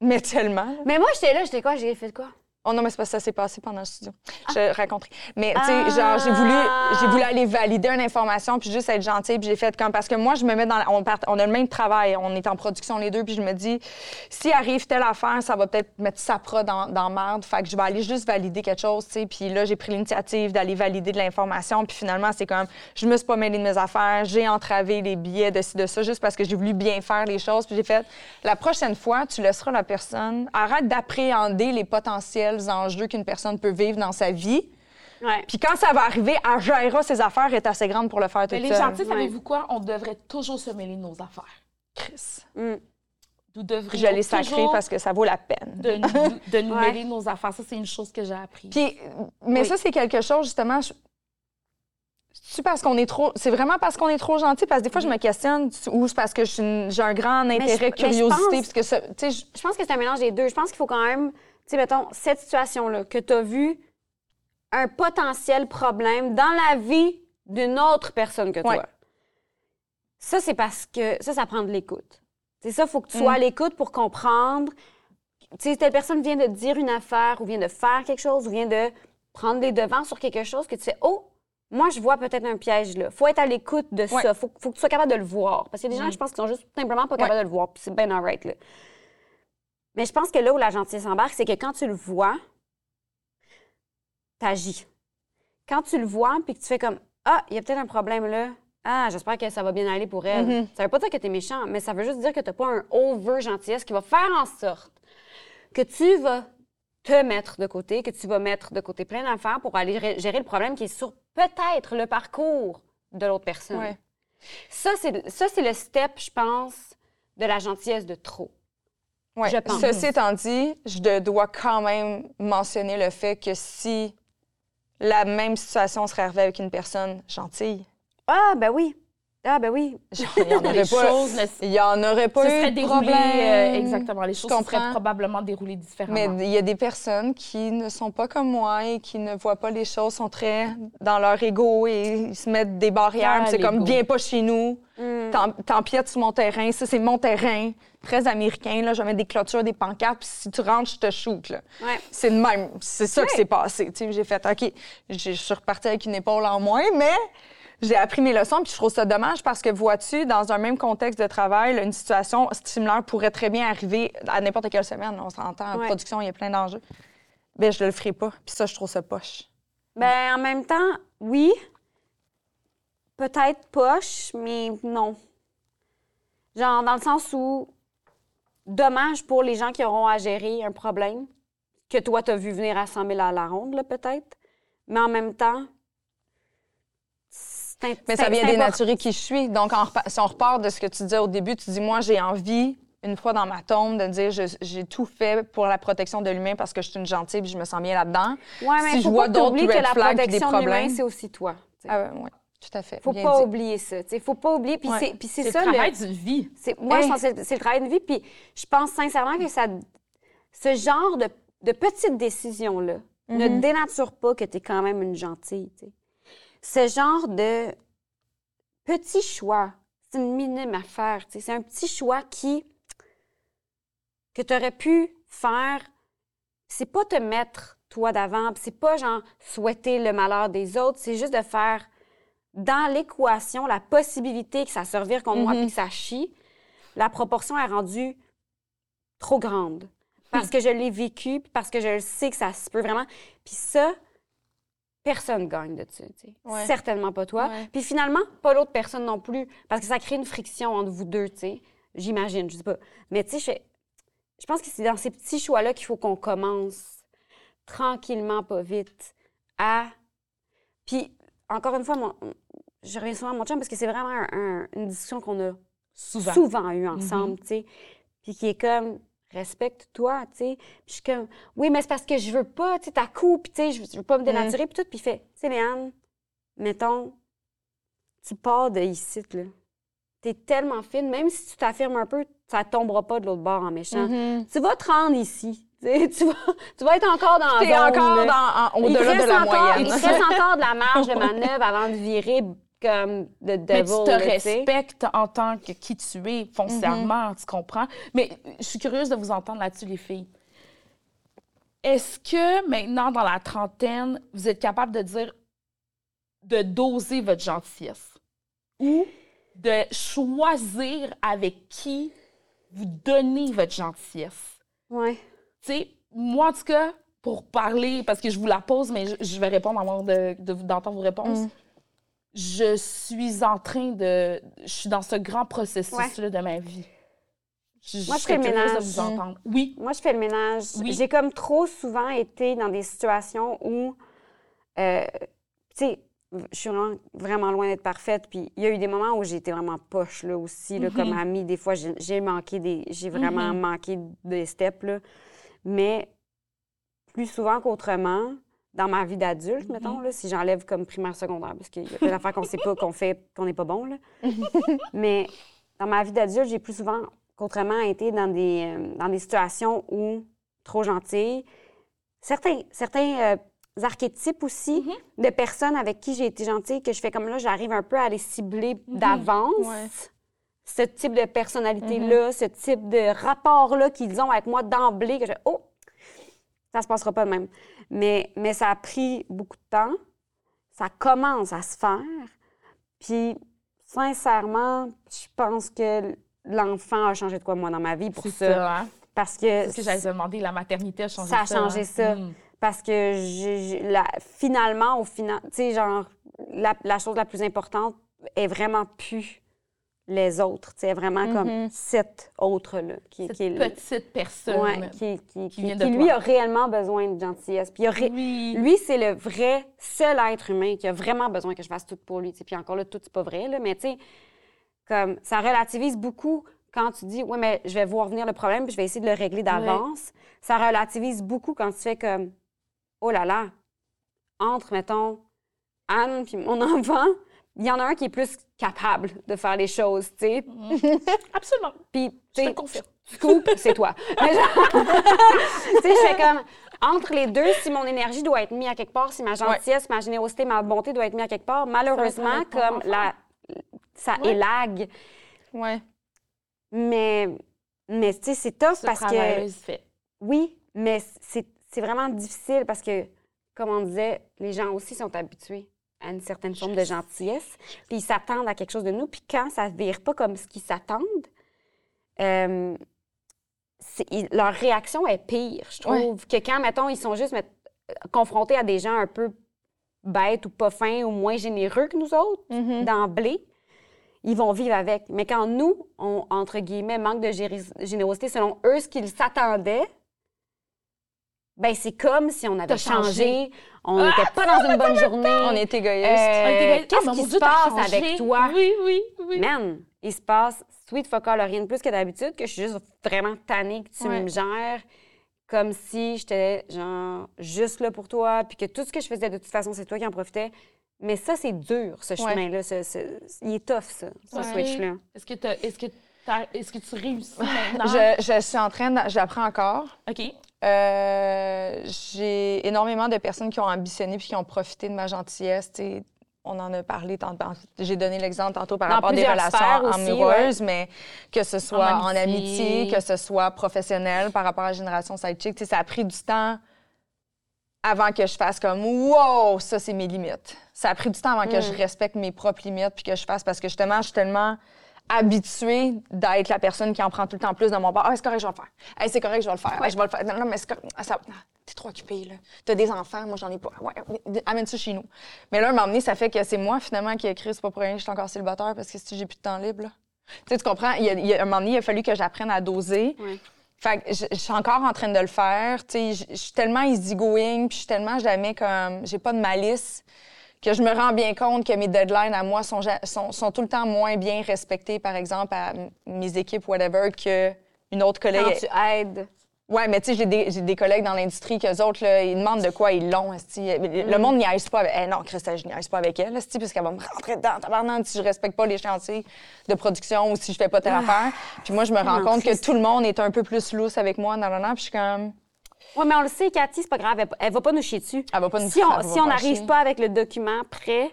Mais tellement. là. Mais moi, j'étais là, j'étais quoi? J'ai fait quoi? Oh non, mais c'est parce que ça s'est passé pendant le studio. Ah! Je raconterai. Mais, tu sais, genre, j'ai voulu, j'ai voulu aller valider une information puis juste être gentille. Puis j'ai fait comme. Parce que moi, je me mets dans. la- on, part- on a le même travail. On est en production les deux. Puis je me dis, si arrive telle affaire, ça va peut-être mettre Sapra dans, dans merde. Fait que je vais aller juste valider quelque chose, tu sais. Puis là, j'ai pris l'initiative d'aller valider de l'information. Puis finalement, c'est comme. Je me suis pas mêlée de mes affaires. J'ai entravé les billets de ci, de ça, juste parce que j'ai voulu bien faire les choses. Puis j'ai fait, la prochaine fois, tu laisseras la personne. Arrête d'appréhender les potentiels enjeux qu'une personne peut vivre dans sa vie. Ouais. Puis quand ça va arriver, elle gérera ses affaires, est assez grande pour le faire toute Mais les seule. gentils, Ouais. savez-vous quoi? On devrait toujours se mêler de nos affaires. Chris. Mm. Nous devrions Je l'ai sacré toujours parce que ça vaut la peine. de nous, de nous Ouais. mêler de nos affaires. Ça, c'est une chose que j'ai appris. Puis, mais Oui. ça, c'est quelque chose, justement. je- C'est parce qu'on est trop. C'est vraiment parce qu'on est trop gentil, parce que des fois, je me questionne, ou c'est parce que une- j'ai un grand intérêt, mais je curiosité, pense- parce que ça. Je- Je pense que c'est un mélange des deux. Je pense qu'il faut quand même, sais, mettons, cette situation-là, que tu as vu un potentiel problème dans la vie d'une autre personne que toi. Ouais. Ça, c'est parce que ça, ça prend de l'écoute. C'est ça, il faut que tu sois à l'écoute pour comprendre. Tu sais, telle personne vient de dire une affaire ou vient de faire quelque chose ou vient de prendre les devants sur quelque chose que tu sais, oh, moi, je vois peut-être un piège là. faut être à l'écoute de Ouais. ça. faut, faut que tu sois capable de le voir. Parce qu'il y a des gens, je pense, qui sont juste simplement pas capables de le voir. Puis c'est bien all right, là. Mais je pense que là où la gentillesse embarque, c'est que quand tu le vois, t'agis. Quand tu le vois, puis que tu fais comme Ah, il y a peut-être un problème là. Ah, j'espère que ça va bien aller pour elle. Mhm. Ça veut pas dire que tu es méchant, mais ça veut juste dire que tu n'as pas un over gentillesse qui va faire en sorte que tu vas te mettre de côté, que tu vas mettre de côté plein d'affaires pour aller gérer le problème qui est sur peut-être le parcours de l'autre personne. Ouais. Ça, c'est ça, c'est le step, je pense, de la gentillesse de trop. Je pense. Ceci étant dit, je dois quand même mentionner le fait que si la même situation serait arrivée avec une personne gentille, Ah, ben oui. Ah, ben oui. il n'y en aurait pas. choses Il y en aurait pas eu de problème. euh, exactement. Les choses se seraient probablement déroulées différemment. Mais il y a des personnes qui ne sont pas comme moi et qui ne voient pas les choses, sont très dans leur ego et ils se mettent des barrières. Ah, c'est comme, viens pas chez nous, Mm. t'em- t'empiètes sur mon terrain, ça c'est mon terrain. Très américain, là, je mettre des clôtures, des pancartes, puis si tu rentres, je te shoot. Là. Ouais. C'est de même. C'est ça qui s'est passé. J'ai fait, OK, je suis repartie avec une épaule en moins, mais j'ai appris mes leçons, puis je trouve ça dommage parce que, vois-tu, dans un même contexte de travail, une situation similaire pourrait très bien arriver à n'importe quelle semaine. On s'entend, en Ouais. production, il y a plein d'enjeux. Bien, je le ferai pas. Puis ça, je trouve ça poche. Ben, en même temps, oui. Peut-être poche, mais non. Genre, dans le sens où, dommage pour les gens qui auront à gérer un problème que toi, t'as vu venir à 100 000 à la ronde, là, peut-être. Mais en même temps, Mais ça vient dénaturer qui je suis. Donc, si on repart de ce que tu disais au début, tu dis, moi, j'ai envie, une fois dans ma tombe, de dire, j'ai tout fait pour la protection de l'humain parce que je suis une gentille puis je me sens bien là-dedans. Ouais, mais si faut je vois pas d'autres que la flags des protection de l'humain, problèmes- c'est aussi toi. Ah, oui, tout à fait. Faut Bien pas dit. oublier ça. tu sais. Faut pas oublier. Puis Ouais. c'est- puis c'est C'est ça le le. travail d'une vie. Moi, Hey. je pense que c'est, le travail de vie. Puis je pense sincèrement que ça, ce genre de, de petites décisions-là ne Mhm. dénature pas que tu es quand même une gentille. Ce genre de petits choix, c'est une minime affaire. C'est un petit choix qui que tu aurais pu faire. C'est pas te mettre toi d'avant, c'est pas genre souhaiter le malheur des autres, c'est juste de faire dans l'équation la possibilité que ça se revire contre moi Mhm. puis que ça chie, la proportion est rendue trop grande. parce que je l'ai vécu, puis parce que je sais que ça se peut vraiment. Puis ça, personne gagne de ça. tu sais. Ouais. Certainement pas toi. Ouais. Puis finalement, pas l'autre personne non plus, parce que ça crée une friction entre vous deux, tu sais. J'imagine, je sais pas. Mais tu sais, je pense que c'est dans ces petits choix-là qu'il faut qu'on commence tranquillement, pas vite, à... Puis, encore une fois, mon- je reviens souvent à mon chum parce que c'est vraiment un- un- une discussion qu'on a Souvent. souvent eu ensemble, tu sais. Puis qui est comme, respecte-toi, tu sais. Puis je suis comme, oui, mais c'est parce que je veux pas, tu sais, ta coupe, tu sais, je veux- je veux pas me dénaturer, puis tout. Puis il fait, tu sais, Léane, mettons, tu pars de ici, là. T'es tellement fine, même si tu t'affirmes un peu, ça tombera pas de l'autre bord en méchant. Mhm. Tu vas te rendre ici. tu vas, tu vas être encore dans la zone, encore là. dans, au-delà de la encore- moyenne. Il te reste encore de la marge de manœuvre avant de virer comme de devil. Mais tu te respectes en tant que qui tu es, foncièrement, Mhm. tu comprends? Mais je suis curieuse de vous entendre là-dessus, les filles. Est-ce que maintenant, dans la trentaine, vous êtes capable de dire, de doser votre gentillesse? Ou de choisir avec qui vous donnez votre gentillesse? Ouais. Tu sais, moi, en tout cas, pour parler, parce que je vous la pose, mais je, je vais répondre avant de- de- d'entendre vos réponses. Mm. Je suis en train de. Je suis dans ce grand processus-là de ma vie. Je, Moi, je fais le ménage. de vous entendre. Oui. Moi, je fais le ménage. Oui. J'ai comme trop souvent été dans des situations où, euh, tu sais, je suis vraiment, vraiment loin d'être parfaite. Puis il y a eu des moments où j'ai été vraiment poche, là, aussi, là, comme amie. Des fois, j'ai manqué des... J'ai vraiment manqué des steps, là. Mais plus souvent qu'autrement, dans ma vie d'adulte, mettons, là, si j'enlève comme primaire, secondaire, parce qu'il y a plein d'affaires qu'on sait pas, qu'on fait, qu'on n'est pas bon, là. Mais dans ma vie d'adulte, j'ai plus souvent qu'autrement été dans des, euh, dans des situations où trop gentille. Certains, certains euh, archétypes aussi de personnes avec qui j'ai été gentille, que je fais comme là, j'arrive un peu à les cibler d'avance. Ouais. Ce type de personnalité-là, ce type de rapport-là qu'ils ont avec moi d'emblée, que je oh, ça se passera pas de même. Mais, mais ça a pris beaucoup de temps. Ça commence à se faire. Puis, sincèrement, je pense que l'enfant a changé de quoi, moi, dans ma vie pour ça. ça, hein? Parce que, C'est ce que j'allais demander. La maternité a changé ça ça. a changé hein? ça. Mm. Parce que la- finalement, au final, tu sais, genre, la, la chose la plus importante est vraiment plus les autres. Sais, vraiment comme cette autre-là. Qui, Cette qui est le- petite personne. ouais, qui, qui, qui- vient qui, de lui, toi. a réellement besoin de gentillesse. Puis ré- Oui. lui, c'est le vrai, seul être humain qui a vraiment besoin que je fasse tout pour lui. Puis encore là, tout, c'est pas vrai, là, mais tu sais, comme ça relativise beaucoup quand tu dis, ouais, mais je vais voir venir le problème puis je vais essayer de le régler d'avance. Ça relativise beaucoup quand tu fais comme, oh là là, entre, mettons, Anne puis mon enfant, il y en a un qui est plus capable de faire les choses, tu sais. Absolument. Puis, tu sais, scoop, c'est toi. Mais genre, tu sais, je fais comme, entre les deux, si mon énergie doit être mise à quelque part, si ma gentillesse, ma générosité, ma bonté doit être mise à quelque part, malheureusement, comme la, ça élague. Ouais. Mais, mais tu sais, c'est tough Ce parce que, fait. oui, mais c'est c'est vraiment difficile parce que, comme on disait, les gens aussi sont habitués à une certaine forme de gentillesse, puis ils s'attendent à quelque chose de nous, puis quand ça ne vire pas comme ce qu'ils s'attendent, euh, leur réaction est pire, je trouve, que quand, mettons, ils sont juste met- confrontés à des gens un peu bêtes ou pas fins ou moins généreux que nous autres, Mhm. d'emblée, ils vont vivre avec. Mais quand nous, on, entre guillemets, manque de générosité selon eux, ce qu'ils s'attendaient, ben c'est comme si on avait changé, changé. on n'était pas dans une bonne journée. On est égoïste. Euh, Ah, Qu'est-ce mon qui se passe avec toi? Oui, oui, oui. Man, il se passe sweet fuck all, rien de plus que d'habitude, que je suis juste vraiment tannée que tu Ouais. me gères comme si j'étais genre juste là pour toi, puis que tout ce que je faisais de toute façon, c'est toi qui en profitais. Mais ça, c'est dur, ce Ouais. chemin-là. ce- ce- il est tough, ça, ce switch-là. Est-ce que, t'as- est-ce que, t'as- est-ce que tu réussis maintenant? Je, je suis en train de... J'apprends encore. OK. Euh, j'ai énormément de personnes qui ont ambitionné puis qui ont profité de ma gentillesse. On en a parlé tantôt. J'ai donné l'exemple tantôt par Dans rapport à des relations aussi, amoureuses, mais que ce soit en En amitié, que ce soit professionnel par rapport à la génération sidechick. Ça a pris du temps avant que je fasse comme wow, ça c'est mes limites. Ça a pris du temps avant que je respecte mes propres limites puis que je fasse parce que justement, je suis tellement habituée d'être la personne qui en prend tout le temps plus dans mon bar. Ah, c'est correct, je vais le faire. Hey, c'est correct, je vais le faire. Je vais le faire. Non, non, mais c'est correct. Ah, ça... ah, T'es trop occupée, là. T'as des enfants, moi, j'en ai pas. Ouais, amène ça chez nous. Mais là, un moment donné, ça fait que c'est moi, finalement, qui ai écrit, c'est pas pour rien je suis encore célibataire parce que si j'ai plus de temps libre, là. Tu comprends? Il y a, il y a un moment donné, il a fallu que j'apprenne à doser. Fait que je, je suis encore en train de le faire. Tu sais, je, je suis tellement easygoing, puis je suis tellement jamais comme. J'ai pas de malice que je me rends bien compte que mes deadlines à moi sont, sont, sont tout le temps moins bien respectées, par exemple, à mes équipes, whatever, que une autre collègue. Quand tu aides. Ouais, mais tu sais, j'ai des, des collègues dans l'industrie qu'eux autres, là, ils demandent de quoi ils l'ont. esti. Le monde n'y pas avec. Eh non, Christelle, je n'y pas avec elle, parce qu'elle va me rentrer dedans, tabarnak, si je respecte pas les chantiers de production ou si je fais pas telle affaire. Puis moi, je me rends non, compte que tout le monde est un peu plus lousse avec moi, nan, puis je suis comme. Oui, mais on le sait, Cathy, c'est pas grave. Elle, elle va pas nous chier dessus. Elle va pas nous- si on Si pas n'arrive pas avec le document prêt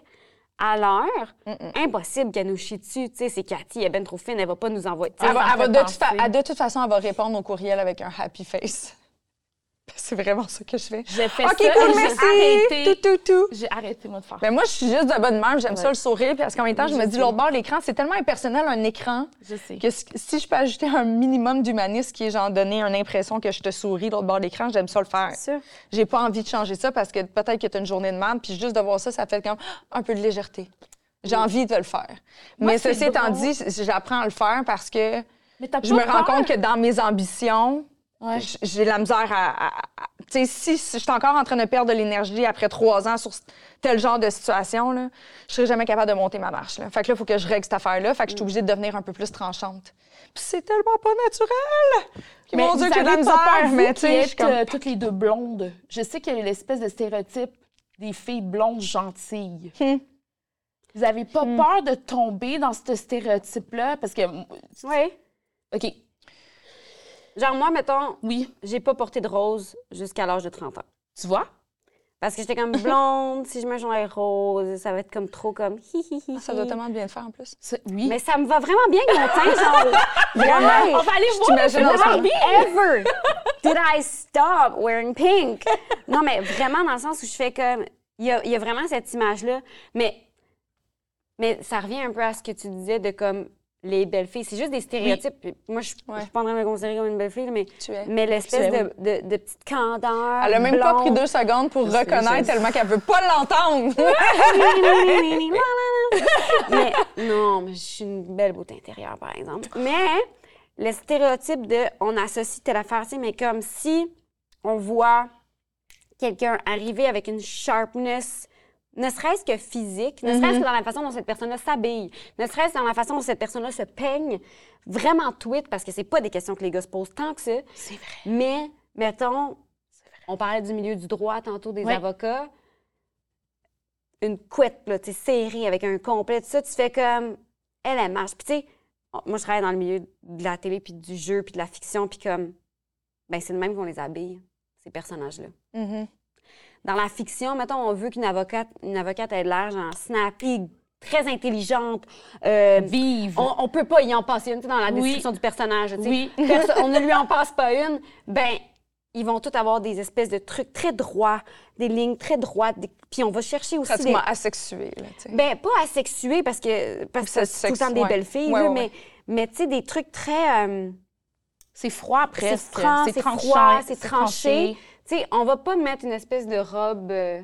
à l'heure, impossible qu'elle nous chie dessus. Tu sais, c'est Cathy, elle est bien trop fine, elle va pas nous envoyer. Elle va- elle de, toute fa- de toute façon, elle va répondre au courriel avec un happy face. C'est vraiment ça que je fais. J'ai fait OK, ça cool, j'ai merci. arrêté. Tout, tout, tout. J'ai arrêté, moi, de faire Mais moi, je suis juste de bonne humeur, j'aime ça le sourire, parce qu'en même temps, je me Je dis, sais. l'autre bord de l'écran, c'est tellement impersonnel, un écran, Je sais. que si- je peux ajouter un minimum d'humanisme qui est genre donner une impression que je te souris l'autre bord de l'écran, j'aime ça le faire. C'est sûr. J'ai pas envie de changer ça parce que peut-être que tu une journée de merde, puis juste de voir ça, ça fait comme un peu de légèreté. J'ai envie de le faire. Moi, Mais ceci étant dit, j'apprends à le faire parce que je me rends compte que dans mes ambitions, Ouais. j'ai la misère à. à- à- tu sais, si, si je suis encore en train de perdre de l'énergie après trois ans sur tel genre de situation, là, je serai jamais capable de monter ma marche. Là. Fait que là, il faut que je règle cette affaire-là. Fait que je suis obligée de devenir un peu plus tranchante. Puis c'est tellement pas naturel! Mais mon Dieu, que de la avez pas peur, misère! Mais tu sais, comme. euh, toutes les deux blondes. Je sais qu'il y a l'espèce de stéréotype des filles blondes gentilles. Hmm. Vous avez pas peur de tomber dans ce stéréotype-là? Parce que, Oui. OK, Genre, moi, mettons, oui, j'ai pas porté de rose jusqu'à l'âge de 30 ans. tu vois? Parce que j'étais comme blonde, si je mets un rose, ça va être comme trop comme hi hi hi. Ça doit tellement bien faire en plus. Oui. Mais ça me va vraiment bien avec mon teint, genre. Vraiment. On va aller voir le. Ever did I stop wearing pink? Non, mais vraiment dans le sens où je fais comme. Il y a, il y a vraiment cette image-là. Mais, mais ça revient un peu à ce que tu disais de comme les belles filles. C'est juste des stéréotypes. Moi, je je Ouais. suis pas en train de me considérer comme une belle fille, mais, Tu es. mais l'espèce de, de, de petite candeur. Elle a même pas pris deux secondes pour reconnaître tellement qu'elle veut pas l'entendre. mais non, mais je suis une belle beauté intérieure, par exemple. Mais le stéréotype de on associe telle affaire, mais comme si on voit quelqu'un arriver avec une sharpness, ne serait-ce que physique, ne serait-ce que dans la façon dont cette personne-là s'habille, ne serait-ce que dans la façon dont cette personne-là se peigne, vraiment tweet, parce que c'est pas des questions que les gars se posent tant que ça. C'est vrai. Mais, mettons, on parlait du milieu du droit tantôt, des Oui. avocats. Une couette, là, tu sais, serrée avec un complet, tout ça, tu fais comme. Elle, elle marche. Puis, tu sais, moi, je travaille dans le milieu de la télé, puis du jeu, puis de la fiction, puis comme. Ben, c'est le même qu'on les habille, ces personnages-là. Mhm. Dans la fiction, mettons, on veut qu'une avocate, une avocate ait de l'air, genre, snappy, très intelligente. euh, Vive. on, on peut pas y en passer une, dans la Oui. description du personnage. Oui. On ne lui en passe pas une. Ben, ils vont tous avoir des espèces de trucs très droits, des lignes très droites. des- Puis on va chercher aussi des... Pratiquement asexuée, là, tu sais. Ben, pas asexués parce que parce que C'est c'est tout le temps des ouais. belles filles, Ouais, là, ouais, mais, mais tu sais, des trucs très... euh, C'est froid c'est presque. franc, c'est froid, c'est tranché. Tu sais, on va pas mettre une espèce de robe euh,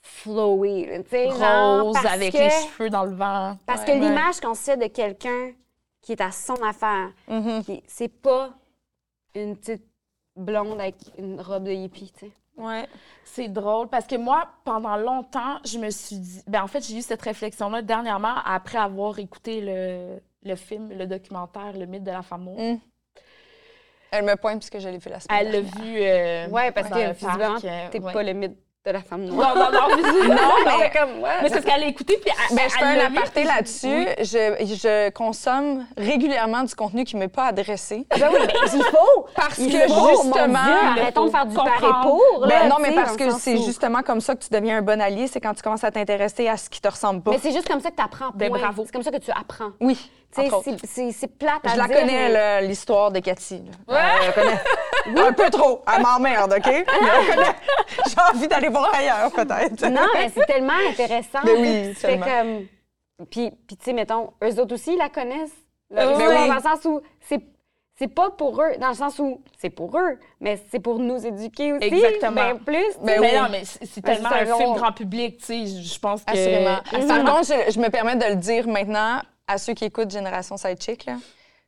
flowy, tu sais, Rose avec que- les cheveux dans le vent. Parce Ouais. que l'image qu'on se fait de quelqu'un qui est à son affaire, Mhm. qui- c'est pas une petite blonde avec une robe de hippie, tu sais. Ouais. C'est drôle parce que moi, pendant longtemps, je me suis dit. Ben, en fait, j'ai eu cette réflexion-là dernièrement après avoir écouté le, le film, le documentaire Le mythe de la femme noire. Mm. Elle me pointe puisque je l'ai vu la semaine Elle l'a vu. euh, Ouais, parce que le visiblement, euh, t'es ouais. pas le mythe de la femme noire. Non, non, non, visiblement. Non, mais- comme, ouais. Mais c'est ce qu'elle a écouté, puis elle, Ben, je fais un aparté là-dessus. Je, je consomme régulièrement du contenu qui ne m'est pas adressé. Ben oui, ben, il faut! Parce Il que faut, mon justement. Dieu, arrêtons de faire du par et pour. là, Ben non, mais parce que c'est justement comme ça que tu deviens un bon allié, c'est quand tu commences à t'intéresser à ce qui te ressemble pas. Mais c'est juste comme ça que tu apprends. Ben, bravo. C'est comme ça que tu apprends. Oui, C'est- c'est c'est plate à Je la dire, connais, mais- l'histoire de Cathy. Euh, connais. Un peu trop. Elle m'emmerde, OK? J'ai envie d'aller voir ailleurs, peut-être. Non, mais c'est tellement intéressant. Oui, tellement. comme... Puis, puis tu sais, mettons, eux autres aussi, ils la connaissent. Là, Oui. Dans le sens où c'est c'est pas pour eux, dans le sens où c'est pour eux, mais c'est pour nous éduquer aussi. Exactement. Plus. Ben mais oui. non, mais c'est c'est tellement c'est un un film grand public, tu sais. Je je pense que. Assurément. Assurément. Par contre, je, je me permets de le dire maintenant à ceux qui écoutent Génération Sidechick, là.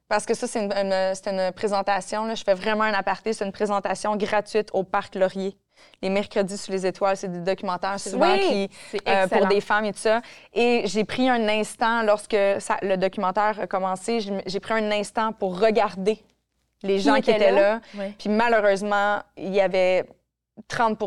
Parce que ça, c'est une, une- une présentation. Là. Je fais vraiment un aparté. C'est une présentation gratuite au Parc Laurier. Les mercredis sous les étoiles, c'est des documentaires souvent Oui, qui, euh, pour des femmes et tout ça. Et j'ai pris un instant, lorsque ça- le documentaire a commencé, j'ai pris un instant pour regarder les gens qui étaient là? Puis malheureusement, il y avait 30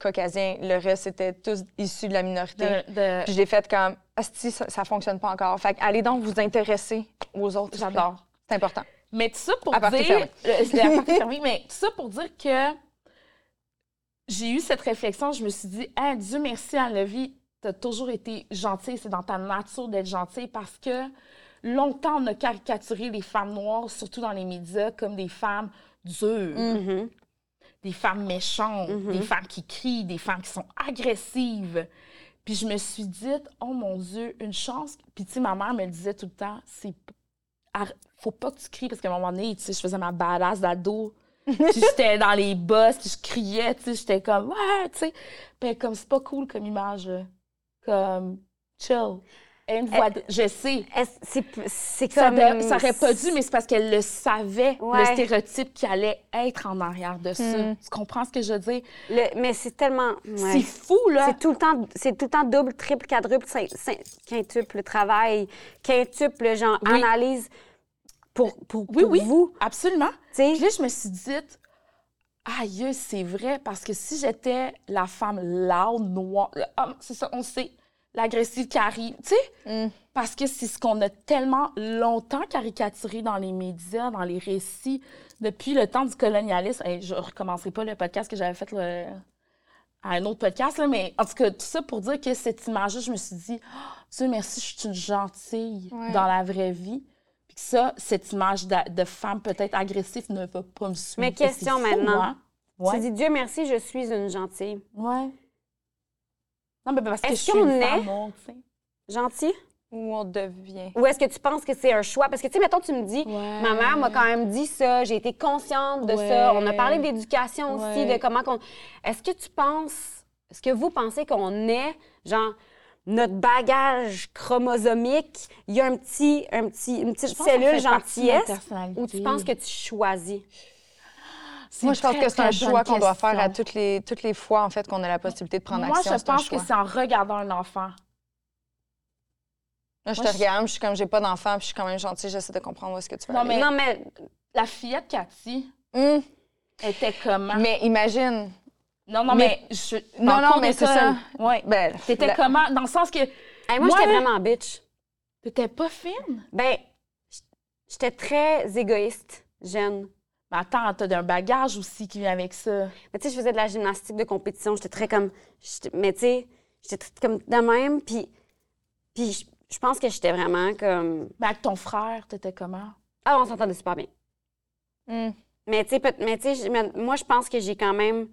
caucasiens. Le reste, c'était tous issus de la minorité. De- de- Puis j'ai fait comme, Asti, ça, ça fonctionne pas encore. Fait que allez donc vous intéresser aux autres. J'adore. C'est important. Mais tout ça pour Aparté dire. Euh, fermée, mais tout ça pour dire que j'ai eu cette réflexion. Je me suis dit, ah, Dieu merci, Anne-Levie, t'as toujours été gentille. C'est dans ta nature d'être gentille parce que longtemps, on a caricaturé les femmes noires, surtout dans les médias, comme des femmes dures, Mhm. Des femmes méchantes, Mhm. des femmes qui crient, des femmes qui sont agressives. Puis je me suis dit, oh mon Dieu, une chance. Puis tu sais, ma mère me le disait tout le temps, c'est faut pas que tu cries parce qu'à un moment donné, tu sais, je faisais ma badass d'ado. puis j'étais dans les bosses, puis je criais, tu sais, j'étais comme ouais, tu sais. Puis comme c'est pas cool comme image, là. comme chill. Une voix, de- je sais. C'est Ça, ça aurait pas dû, mais c'est parce qu'elle le savait, le stéréotype qui allait être en arrière de ça. Mm. Tu comprends ce que je veux dire? Le- mais c'est tellement. ouais. C'est fou, là. C'est tout le temps, c'est tout le temps double, triple, quadruple, cin- cin- quintuple travail, quintuple genre Oui. analyse pour pour, Oui, pour oui. vous. Absolument. Tu sais, Puis là, je me suis dit, aïe, c'est vrai, parce que si j'étais la femme loud, noire, euh, ah, c'est ça, on sait, l'agressive qui arrive, tu sais, Mm. parce que c'est ce qu'on a tellement longtemps caricaturé dans les médias, dans les récits, depuis le temps du colonialisme. Et je recommencerai pas le podcast que j'avais fait le- à un autre podcast, là, mais en tout cas, tout ça pour dire que cette image-là, je me suis dit, oh, Dieu merci, je suis une gentille Ouais. dans la vraie vie. Puis que ça, cette image de, de femme peut-être agressive ne va pas me suivre. Mais question fou, maintenant. hein? Ouais. tu dis Dieu merci, je suis une gentille. ouais. Non, mais parce que je Est-ce suis qu'on une est- tu sais. Gentille? Où on devient? Ou est-ce que tu penses que c'est un choix? Parce que, tu sais, mettons, tu me dis, Ouais. ma mère m'a quand même dit ça, j'ai été consciente de Ouais. ça. On a parlé d'éducation aussi, Ouais. de comment qu'on. Est-ce que tu penses, est-ce que vous pensez qu'on est, genre, notre bagage chromosomique, il y a un petit, un petit, une petite cellule gentillesse, ou tu penses que tu choisis? C'est Moi, je pense très, que c'est un choix qu'on doit faire à toutes les, toutes les fois, en fait, qu'on a la possibilité de prendre Moi, action. je c'est un pense que c'est en regardant un enfant. Là, je moi, te je- regarde, je suis comme j'ai pas d'enfant, puis je suis quand même gentille, j'essaie de comprendre où est-ce que tu veux Non, aller. mais- Non, mais La fillette Cathy Hum, était comment? mais imagine. non, non, mais, mais- je. Non, non, mais c'est ça. Ouais. Ben, T'étais la- comment? Dans le sens que hey, moi, Moi, j'étais vraiment bitch. t'étais pas fine. Ben, j'étais très égoïste, jeune. Mais attends, t'as un bagage aussi qui vient avec ça. Mais tu sais, je faisais de la gymnastique de compétition. J'étais très comme. Mais tu sais, j'étais très comme de même. Puis, puis je, pense que j'étais vraiment comme. Mais avec ton frère, t'étais comment? Ah, on s'entendait super bien. Hum. Mais tu sais, moi, je pense que j'ai quand même.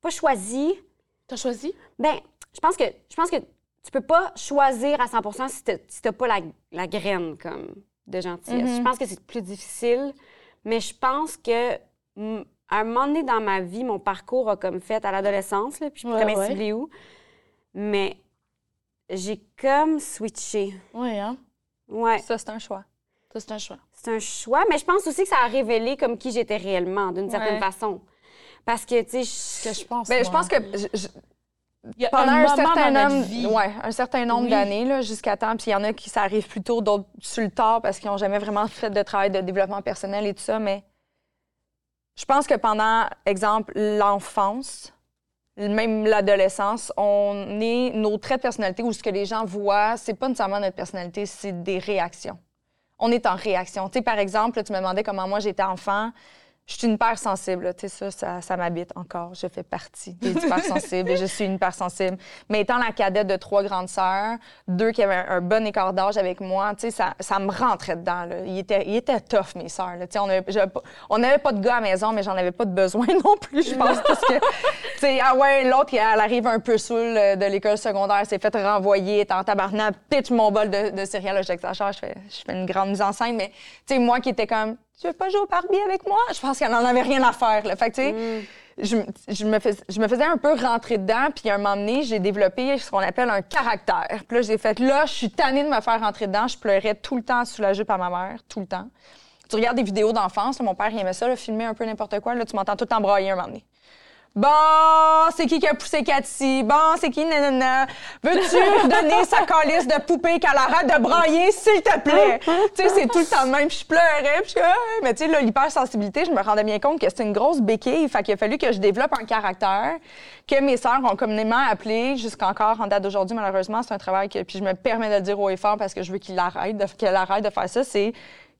Pas choisi. T'as choisi? Ben, je pense que je pense que tu peux pas choisir à 100 si t'as si t'as pas la, la graine comme de gentillesse. Mhm. Je pense que c'est plus difficile, mais je pense que à un moment donné dans ma vie, mon parcours a comme fait à l'adolescence, là, puis je pourrais Ouais, ouais. où, mais j'ai comme switché. Oui, hein? Ouais, Ça, c'est un choix. Ça, c'est un choix. c'est un choix, mais je pense aussi que ça a révélé comme qui j'étais réellement, d'une certaine Ouais. façon. Parce que, tu sais, Ce que je pense. Ben, je pense que je- je- pendant un, certain nombre, ouais, un certain nombre Oui. d'années, là, jusqu'à temps, puis il y en a qui ça arrive plus tôt, d'autres sur le tard parce qu'ils n'ont jamais vraiment fait de travail de développement personnel et tout ça, mais je pense que pendant, exemple, l'enfance, même l'adolescence, on est nos traits de personnalité ou ce que les gens voient, c'est pas nécessairement notre personnalité, c'est des réactions. On est en réaction. Tu sais, par exemple, là, tu me demandais comment moi j'étais enfant. Je suis une hypersensible, tu sais, ça, ça, ça m'habite encore. Je fais partie des hypersensibles je suis une hypersensible. Mais étant la cadette de trois grandes sœurs, deux qui avaient un, bon écart d'âge avec moi, tu sais, ça, ça me rentrait dedans, là. Ils étaient, ils étaient tough, mes sœurs. Tu sais, on n'avait pas de gars à la maison, mais j'en avais pas de besoin non plus, je pense, parce que, tu sais, ah ouais, l'autre, elle arrive un peu saoule euh, de l'école secondaire, s'est fait renvoyer, est en tabarnak, pitch mon bol de, de céréales, j'exagère, je fais, je fais une grande mise en scène, mais, tu sais, moi qui étais comme, tu veux pas jouer au Barbie avec moi? Je pense qu'elle en avait rien à faire, là. Fait que, tu sais, je, me- je me fais- je me faisais un peu rentrer dedans, puis à un moment donné, j'ai développé ce qu'on appelle un caractère. Puis là, j'ai fait, là, je suis tannée de me faire rentrer dedans. Je pleurais tout le temps soulagée par ma mère, tout le temps. Tu regardes des vidéos d'enfance, mon père, il aimait ça, là, filmer un peu n'importe quoi. Là, tu m'entends tout le temps brailler un moment donné. Bon, c'est qui qui a poussé Cathy? Bon, c'est qui, nanana? Veux-tu donner sa calice de poupée qu'elle arrête de brailler, s'il te plaît? tu sais, c'est tout le temps de même. Puis je pleurais, puis Ah! Mais tu sais, l'hypersensibilité, je me rendais bien compte que c'était une grosse béquille. Fait qu'il a fallu que je développe un caractère que mes sœurs ont communément appelé, jusqu'encore en date d'aujourd'hui, malheureusement. C'est un travail que, puis je me permets de le dire haut et fort parce que je veux qu'il arrête de, qu'elle arrête de faire ça. C'est,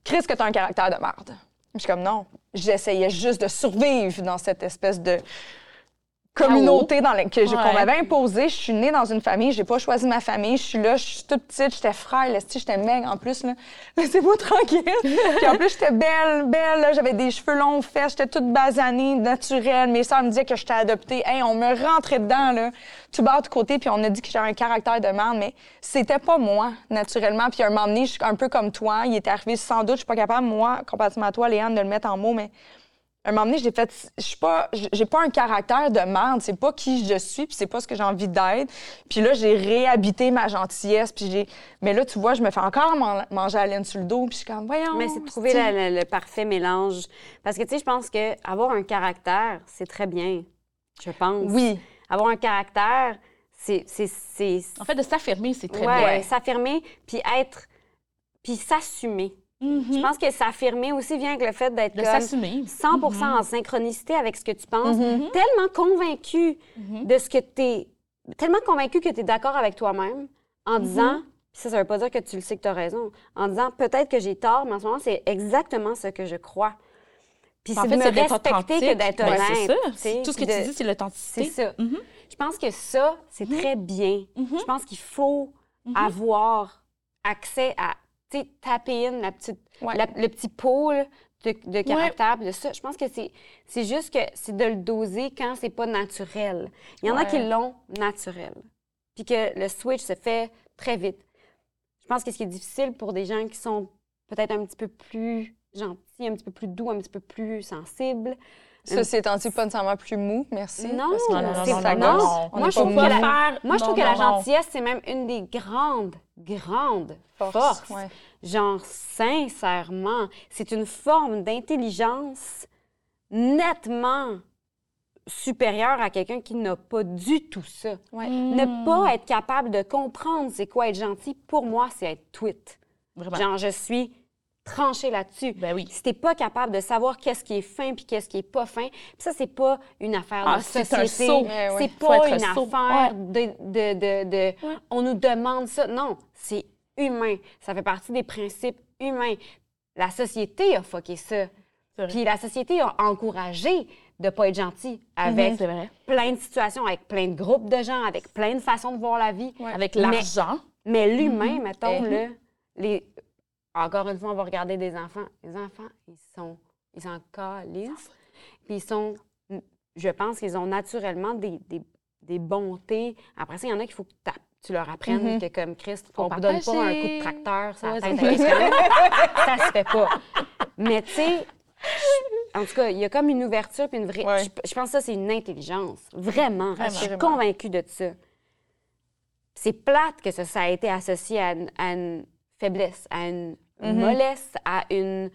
Chris, que t'as un caractère de merde. Je suis comme, non. J'essayais juste de survivre dans cette espèce de communauté dans la- que je- qu'on Ouais. m'avait imposée. Je suis née dans une famille, j'ai pas choisi ma famille. Je suis là, je suis toute petite, j'étais si, j'étais maigre en plus. Laissez-moi tranquille. Puis en plus, j'étais belle, belle. là, J'avais des cheveux longs, fesses, j'étais toute basanée, naturelle. Mes sœurs me disaient que j'étais adoptée. Hey, on me rentrait dedans, là, tout bas de côté, puis on a dit que j'avais un caractère de merde, mais c'était pas moi, naturellement. Puis à un moment donné, je suis un peu comme toi. Il est arrivé sans doute, je suis pas capable, moi, comparativement à toi, Léane, de le mettre en mots, mais un moment donné, j'ai fait, je suis pas, j'ai pas un caractère de merde, c'est pas qui je suis, puis c'est pas ce que j'ai envie d'être. Puis là, j'ai réhabité ma gentillesse, puis j'ai, mais là, tu vois, je me fais encore man- manger à la laine sur le dos, puis je suis comme, voyons. Mais c'est de trouver c'est- la- la- le parfait mélange. Parce que, tu sais, je pense que avoir un caractère, c'est très bien. Je pense. Oui. Avoir un caractère, c'est. c'est- c'est- En fait, de s'affirmer, c'est très ouais, bien. s'affirmer, puis être. Puis s'assumer. Je pense que s'affirmer aussi vient avec le fait d'être Mhm. De comme s'assumer. 100 en synchronicité avec ce que tu penses, Mhm. tellement convaincu Mhm. de ce que tu es, tellement convaincu que tu es d'accord avec toi-même en disant, ça, ça veut pas dire que tu le sais que tu as raison, en disant peut-être que j'ai tort, mais en ce moment, c'est exactement ce que je crois. Puis c'est fait, de c'est me respecter que d'être honnête. c'est tu sais, Tout ce que de- tu dis, c'est l'authenticité. C'est ça. Je pense que ça, c'est très bien. Je pense qu'il faut avoir accès à, taper in la petite, Ouais. la- le petit pôle de, de caractère, de ça. Je pense que c'est, juste que c'est de le doser quand c'est pas naturel. Il y en a qui l'ont naturel, puis que le switch se fait très vite. Je pense que ce qui est difficile pour des gens qui sont peut-être un petit peu plus gentils, un petit peu plus doux, un petit peu plus sensibles, Ceci étant dit, pas nécessairement plus mou, merci. Non, Non, non, non, c'est ça Moi, je trouve que la- Moi, je non, trouve que non, la gentillesse, c'est même une des grandes, grandes Force, forces. ouais. Genre, sincèrement, c'est une forme d'intelligence nettement supérieure à quelqu'un qui n'a pas du tout ça. Ouais. Ne pas être capable de comprendre c'est quoi être gentil, pour moi, c'est être tweet. Vraiment. Genre, je suis tranchée là-dessus. Ben oui. Si t'es pas capable de savoir qu'est-ce qui est fin puis qu'est-ce qui est pas fin, puis ça, c'est pas une affaire Ah, de société. Ouais. C'est Faut pas une saut. affaire de... de, de, de- Ouais. On nous demande ça. Non, c'est humain. Ça fait partie des principes humains. La société a fucké ça. Puis la société a encouragé de pas être gentil avec vrai. plein de situations, avec plein de groupes de gens, avec plein de façons de voir la vie. Avec l'argent. Mais l'humain, mettons, Mhm. là, les... encore une fois, on va regarder des enfants. Les enfants, ils sont, ils s'en calissent. Puis ils sont, je pense qu'ils ont naturellement des, des, des bontés. Après ça, il y en a qu'il faut que tu leur apprennes Mhm. que, comme Christ, on ne donne pas un coup de tracteur sur la Ouais, tête à quelqu'un. ça se fait pas. Mais tu sais, en tout cas, il y a comme une ouverture puis une vraie. Ouais. Je, je pense que ça, c'est une intelligence. Vraiment. Je suis Vraiment. convaincue de ça. C'est plate que ça, ça a été associé à une faiblesse, à une Mhm. mollesse, à une,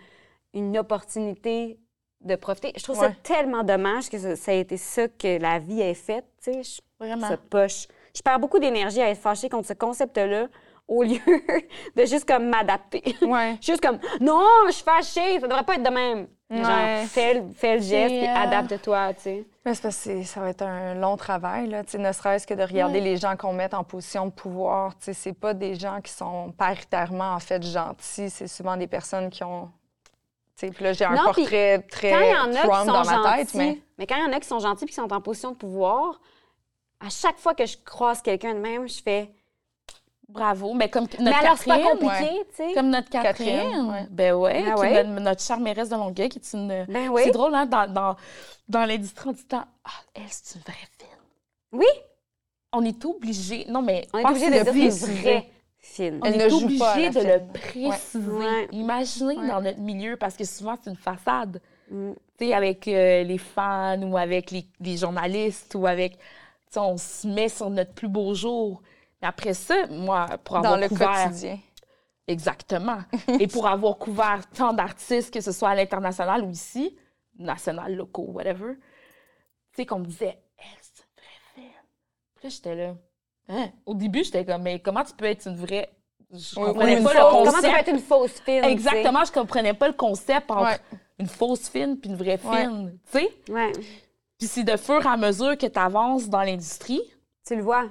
une opportunité de profiter. Je trouve ça tellement dommage que ça, ça a été ça que la vie ait fait. Tu sais, Vraiment. ça poche. Je perds beaucoup d'énergie à être fâchée contre ce concept-là au lieu de juste comme m'adapter. Ouais. juste comme non, je suis fâchée, ça devrait pas être de même. Ouais. Genre, fais, le- fais le geste et euh, adapte-toi, tu sais. Mais c'est parce que ça va être un long travail, là, tu sais, ne serait-ce que de regarder les gens qu'on met en position de pouvoir. Tu sais, C'est pas des gens qui sont paritairement, en fait, gentils. C'est souvent des personnes qui ont Tu sais, puis là, j'ai un portrait très Trump dans ma gentils, tête, mais mais quand il y en a qui sont gentils puis qui sont en position de pouvoir, à chaque fois que je croise quelqu'un de même, je fais. Bravo. Mais comme notre mais alors, c'est pas Catherine, compliqué, tu sais? Comme notre Catherine. Catherine, ouais. Ben ouais, Ah qui ouais? notre, notre chère mairesse de Longueuil, qui est une. Ben oui. C'est drôle, hein, dans, dans, dans l'industrie, on dit tant, ah, elle, c'est une vraie fine. Oui, On est obligé. Non, mais. on est obligé de dire préciser. c'est une vraie fine. On Elle est obligé de fine. le préciser. Ouais. Imaginez Ouais. dans notre milieu, parce que souvent, c'est une façade. Mm. Tu sais, avec euh, les fans ou avec les, les journalistes ou avec. Tu sais, on se met sur notre plus beau jour. Mais après ça, moi, pour avoir dans le couvert. quotidien. Exactement. Et pour avoir couvert tant d'artistes, que ce soit à l'international ou ici, national, locaux, whatever, tu sais, qu'on me disait, elle, c'est une vraie fille. Puis là, j'étais là. Hein? Au début, j'étais comme, mais comment tu peux être une vraie. Je Oui, comprenais oui, pas le fausse. Comment concept. ça peut être une fausse fine? tu? Exactement, je comprenais pas le concept entre Ouais. une fausse fine puis une vraie Ouais. fine. Tu sais? Ouais, Puis c'est de fur et à mesure que tu avances dans l'industrie tu le vois.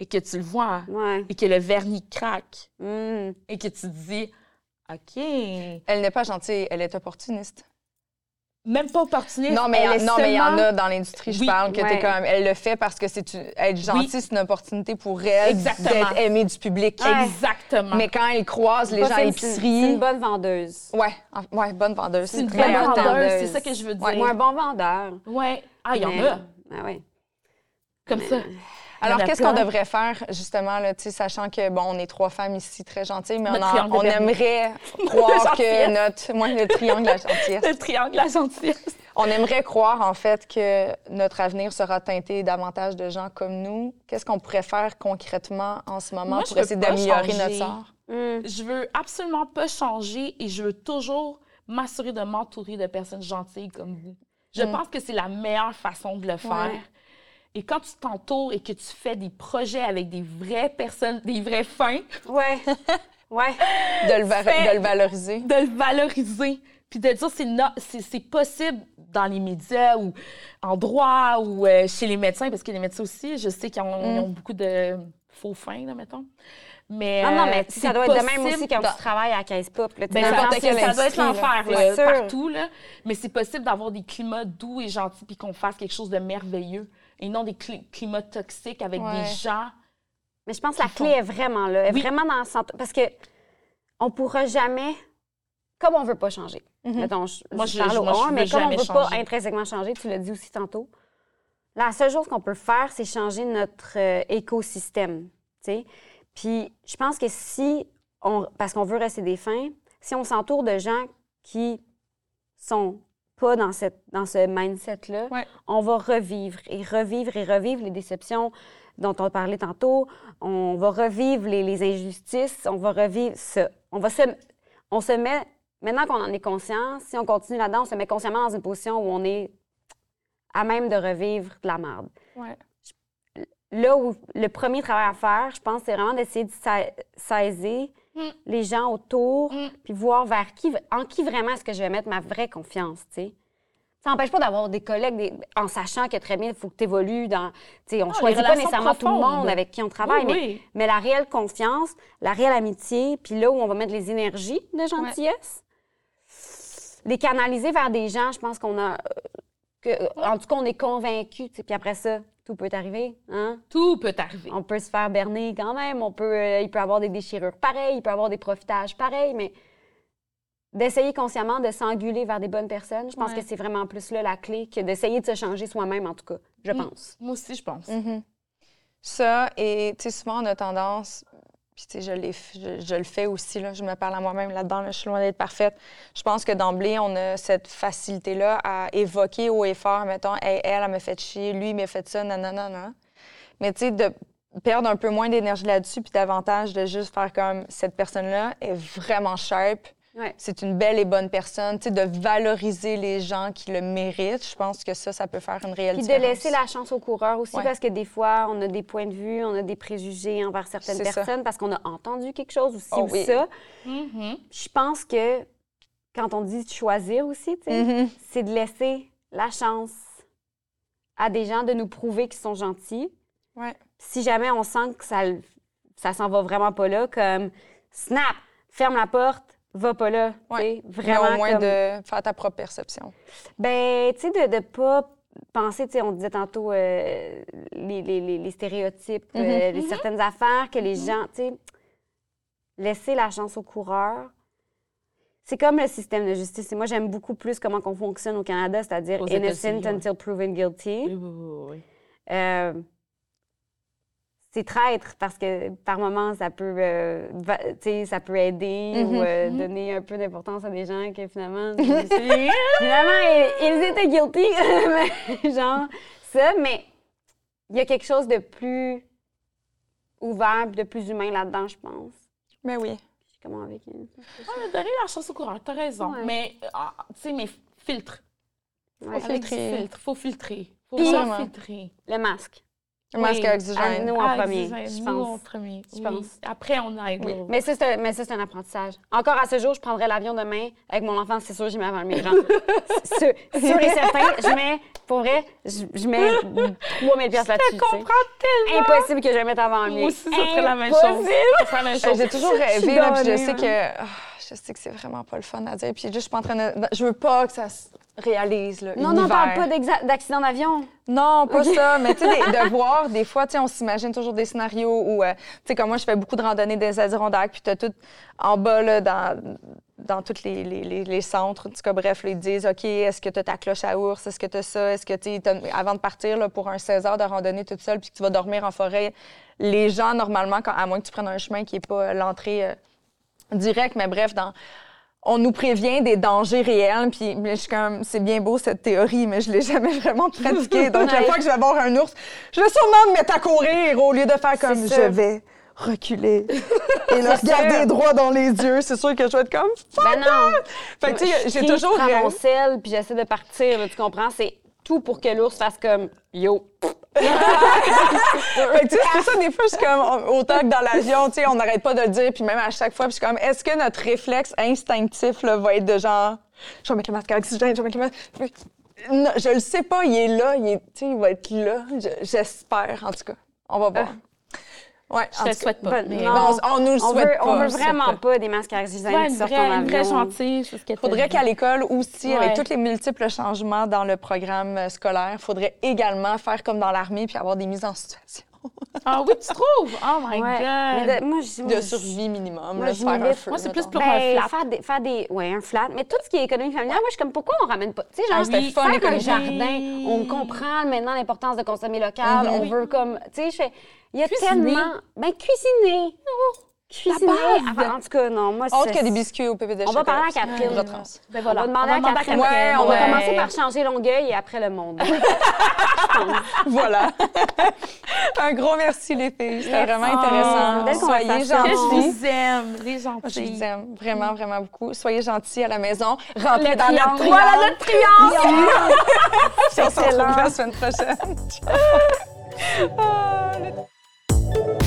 Et que tu le vois Ouais. et que le vernis craque Mm. et que tu te dis, OK, Elle n'est pas gentille, elle est opportuniste. même pas opportuniste. Non, mais il y, elle en- est non, mais il y en a dans l'industrie, je Oui, parle, que ouais. t'es comme, elle le fait parce que c'est une- être gentille, Oui. c'est une opportunité pour elle Exactement. d'être aimée du public. Ouais. Exactement. Mais quand elle croise les Pas gens à fine, c'est- une l'épicerie, bonne vendeuse. ouais, ouais, bonne vendeuse. c'est une très bonne vendeuse, vendeuse. c'est ça que je veux dire. Ouais. Ou un bon vendeur. Ouais. Ah, il y en Mais- a. Ah ouais. Comme ça. Alors, qu'est-ce qu'on devrait faire, justement, là, sachant que, bon, on est trois femmes ici très gentilles, mais on, en- on aimerait croire que notre... Moi, le triangle la gentillesse. Le triangle, la gentillesse. On aimerait croire, en fait, que notre avenir sera teinté davantage de gens comme nous. Qu'est-ce qu'on pourrait faire concrètement en ce moment Moi, pour essayer d'améliorer notre sort? Mm. Je veux absolument pas changer et je veux toujours m'assurer de m'entourer de personnes gentilles comme vous. Je Mm. pense que c'est la meilleure façon de le faire. Ouais. Et quand tu t'entoures et que tu fais des projets avec des vraies personnes, des vrais fins, Ouais. Ouais. De le, de valoriser. de le valoriser, puis de dire c'est no- c'est c'est possible dans les médias ou en droit ou euh, chez les médecins, parce que les médecins aussi, je sais qu'ils ont, ont beaucoup de faux fins, là, mettons. Mais, Ah non, euh, mais ça doit être de même possible aussi quand dans- tu travailles à Caisse Pop. Là, Ben, ça, ça quelle doit être l'enfer partout, là. mais c'est possible d'avoir des climats doux et gentils puis qu'on fasse quelque chose de merveilleux et non des cli- climats toxiques avec Ouais. des gens. Mais je pense que la clé est vraiment là. Elle est Oui. vraiment dans le centre. Parce que on pourra jamais, comme on veut pas changer. Mettons, je, Moi, je je- parle je- au moi, je on, veux mais comme on jamais veut pas intrinsèquement changer, tu l'as dit aussi tantôt, la seule chose qu'on peut faire, c'est changer notre euh, écosystème. tu sais. Puis je pense que si, on, parce qu'on veut rester des fins, si on s'entoure de gens qui sont pas dans, cette, dans ce mindset-là, Ouais. on va revivre et revivre et revivre les déceptions dont on parlait tantôt. On va revivre les, les injustices. On va revivre ça. On va se, on se met, maintenant qu'on en est conscient, si on continue là-dedans, on se met consciemment dans une position où on est à même de revivre de la merde. Ouais. Là où le premier travail à faire, je pense, c'est vraiment d'essayer de sa- saisir Mm. les gens autour, Mm. puis voir vers qui, en qui vraiment est-ce que je vais mettre ma vraie confiance, tu sais. Ça n'empêche pas d'avoir des collègues, des- en sachant que très bien, il faut que tu évolues dans... Tu sais, on Ah, choisit pas nécessairement tout le monde avec qui on travaille, Oui, mais, oui. mais la réelle confiance, la réelle amitié, puis là où on va mettre les énergies de gentillesse, les canaliser vers des gens, je pense qu'on a... euh, Que, en tout cas, on est convaincu, puis après ça, tout peut arriver, hein? Tout peut arriver. On peut se faire berner quand même, on peut, euh, il peut avoir des déchirures pareilles, il peut avoir des profitages pareils, mais d'essayer consciemment de s'enguler vers des bonnes personnes, je pense Ouais. que c'est vraiment plus là la clé que d'essayer de se changer soi-même, en tout cas, je Mm. pense. Moi aussi, je pense. Mhm. Ça, et tu sais, souvent, on a tendance, tu sais, je, je, le fais aussi, là, je me parle à moi-même là-dedans, là, je suis loin d'être parfaite. Je pense que d'emblée, on a cette facilité-là à évoquer haut et fort, mettons, Hey, elle, elle m'a fait chier, lui, il m'a fait ça, nanana. nanana. Mais tu sais, de perdre un peu moins d'énergie là-dessus, puis davantage de juste faire comme cette personne-là est vraiment sharp. Ouais. C'est une belle et bonne personne, tu sais, de valoriser les gens qui le méritent. Je pense que ça, ça peut faire une réelle Puis de laisser la chance aux coureurs aussi, Ouais. parce que des fois, on a des points de vue, on a des préjugés envers certaines ça. personnes, parce qu'on a entendu quelque chose aussi Oh ou oui. ça. Mhm. Je pense que quand on dit de choisir aussi, tu sais, Mhm. c'est de laisser la chance à des gens de nous prouver qu'ils sont gentils. Ouais. Si jamais on sent que ça, ça s'en va vraiment pas là, comme snap, ferme la porte, va pas là. Ouais. Mais Vraiment. au moins comme- de faire ta propre perception. Ben, tu sais, de ne pas penser, tu sais, on disait tantôt euh, les, les- les- stéréotypes, euh, les certaines affaires que les gens, tu sais, laisser la chance au coureur. C'est comme le système de justice. Et moi, j'aime beaucoup plus comment on fonctionne au Canada, c'est-à-dire Aux innocent until proven guilty. Oui, oui, oui. Euh, c'est traître parce que par moments, ça peut, euh, va- ça peut aider ou euh, donner un peu d'importance à des gens que finalement, finalement, ils, ils étaient guilty. Mais, genre, ça, mais il y a quelque chose de plus ouvert de plus humain là-dedans, je pense. Mais oui. Je sais comment avec une... Ah, donner la chance au coureur, t'as raison. Ouais. Mais, ah, tu sais, mais filtre. Ouais. Faut filtrer. filtre, faut filtrer. Faut filtrer. Le masque. Masque oxygène. nous, en Ah, premier, oxygène, je nous pense. en premier, Je oui. pense. Après, on aide. Oui. Mais ça, c'est un, mais ça, c'est un apprentissage. Encore à ce jour, je prendrais l'avion demain avec mon enfant, c'est sûr, j'y mets avant le mien. Genre, sûr, sûr et certain, je mets, pour vrai, je, je mets 3000 pièces là-dessus. Je comprends tellement. Impossible que je le mette avant le mien. Moi aussi, ça serait la même chose. Impossible. Ça serait la même Euh, chose. J'ai toujours rêvé, là, puis je sais hein. que. ah, je sais que c'est vraiment pas le fun à dire. Puis juste, je suis pas en train de. Je veux pas que ça se réalise, là. Non, non, parle l'hiver. pas d'accident d'avion. Non, pas ça. Mais tu sais, de voir, des fois, tu sais, on s'imagine toujours des scénarios où, euh, tu sais, comme moi, je fais beaucoup de randonnées des Adirondacks, puis tu as tout en bas, là, dans, dans tous les, les, les- les centres. En tout cas, bref, là, ils disent, OK, est-ce que tu as ta cloche à ours? Est-ce que tu as ça? Est-ce que, tu avant de partir là, pour un 16 heures de randonnée toute seule, puis que tu vas dormir en forêt, les gens, normalement, quand, à moins que tu prennes un chemin qui n'est pas euh, l'entrée euh, directe, mais bref, dans on nous prévient des dangers réels, puis je suis comme, c'est bien beau cette théorie, mais je l'ai jamais vraiment pratiquée. Donc, la fois que je vais voir un ours, je vais sûrement me mettre à courir au lieu de faire comme, je vais reculer et le regarder sûr. droit dans les yeux. C'est sûr que je vais être comme, Ben non. fait que, tu sais, Je j'ai toujours Je prends mon sel, puis j'essaie de partir, là, tu comprends? C'est tout pour que l'ours fasse comme yo. Fait que, tu sais, c'est ça, des fois, je suis comme, autant que dans l'avion, tu sais, on n'arrête pas de le dire, puis même à chaque fois, puis je suis comme, est-ce que notre réflexe instinctif, là, va être de genre, je vais mettre le masque à oxygène, je vais mettre le masque. Non, je le sais pas, il est là, il, est, il va être là, Je- j'espère, en tout cas. On va voir. Ouais, Je te souhaite pas. Mais- non. Non, on, on nous le On souhaite veut, pas. on veut vraiment pas. pas des masques à oxygène Ouais, qui sortent vraie, en une vraie avion. gentille, c'est ce que faudrait qu'à l'école aussi, Ouais. avec tous les multiples changements dans le programme euh, scolaire, il faudrait également faire comme dans l'armée puis avoir des mises en situation Ah oui, tu trouves? Oh my Ouais. God! Mais de- moi, je- moi, de je- survie minimum. moi, là, faire un feu, Moi, c'est plus pour Ben, un flat. Faire des, faire des. Ouais, un flat. Mais tout ce qui est économie familiale, moi, je suis comme, pourquoi on ramène pas? Tu sais, genre, Ah, c'était faire fun, un l'économie. jardin. On comprend maintenant l'importance de consommer local. Mhm. On veut comme. Tu sais, je fais. Il y a Cuisiner. tellement. Ben, cuisiner. Cuisiner. base? Enfin, en tout cas, non, moi, Autre c'est. que des biscuits au PPD On va parler à Catherine. Retrans. Ben voilà. On va demander à Catherine. Ouais, on va ouais. commencer par changer Longueuil et après le monde. Voilà. un gros merci, les filles. C'était vraiment intéressant. Soyez. Que je gentils. vous aime, les Je gentils. vous aime vraiment, vraiment beaucoup. Soyez gentils à la maison. Rentrez Le dans notre triangle. Voilà notre triangle! On se retrouve la semaine prochaine. Ciao. Ah.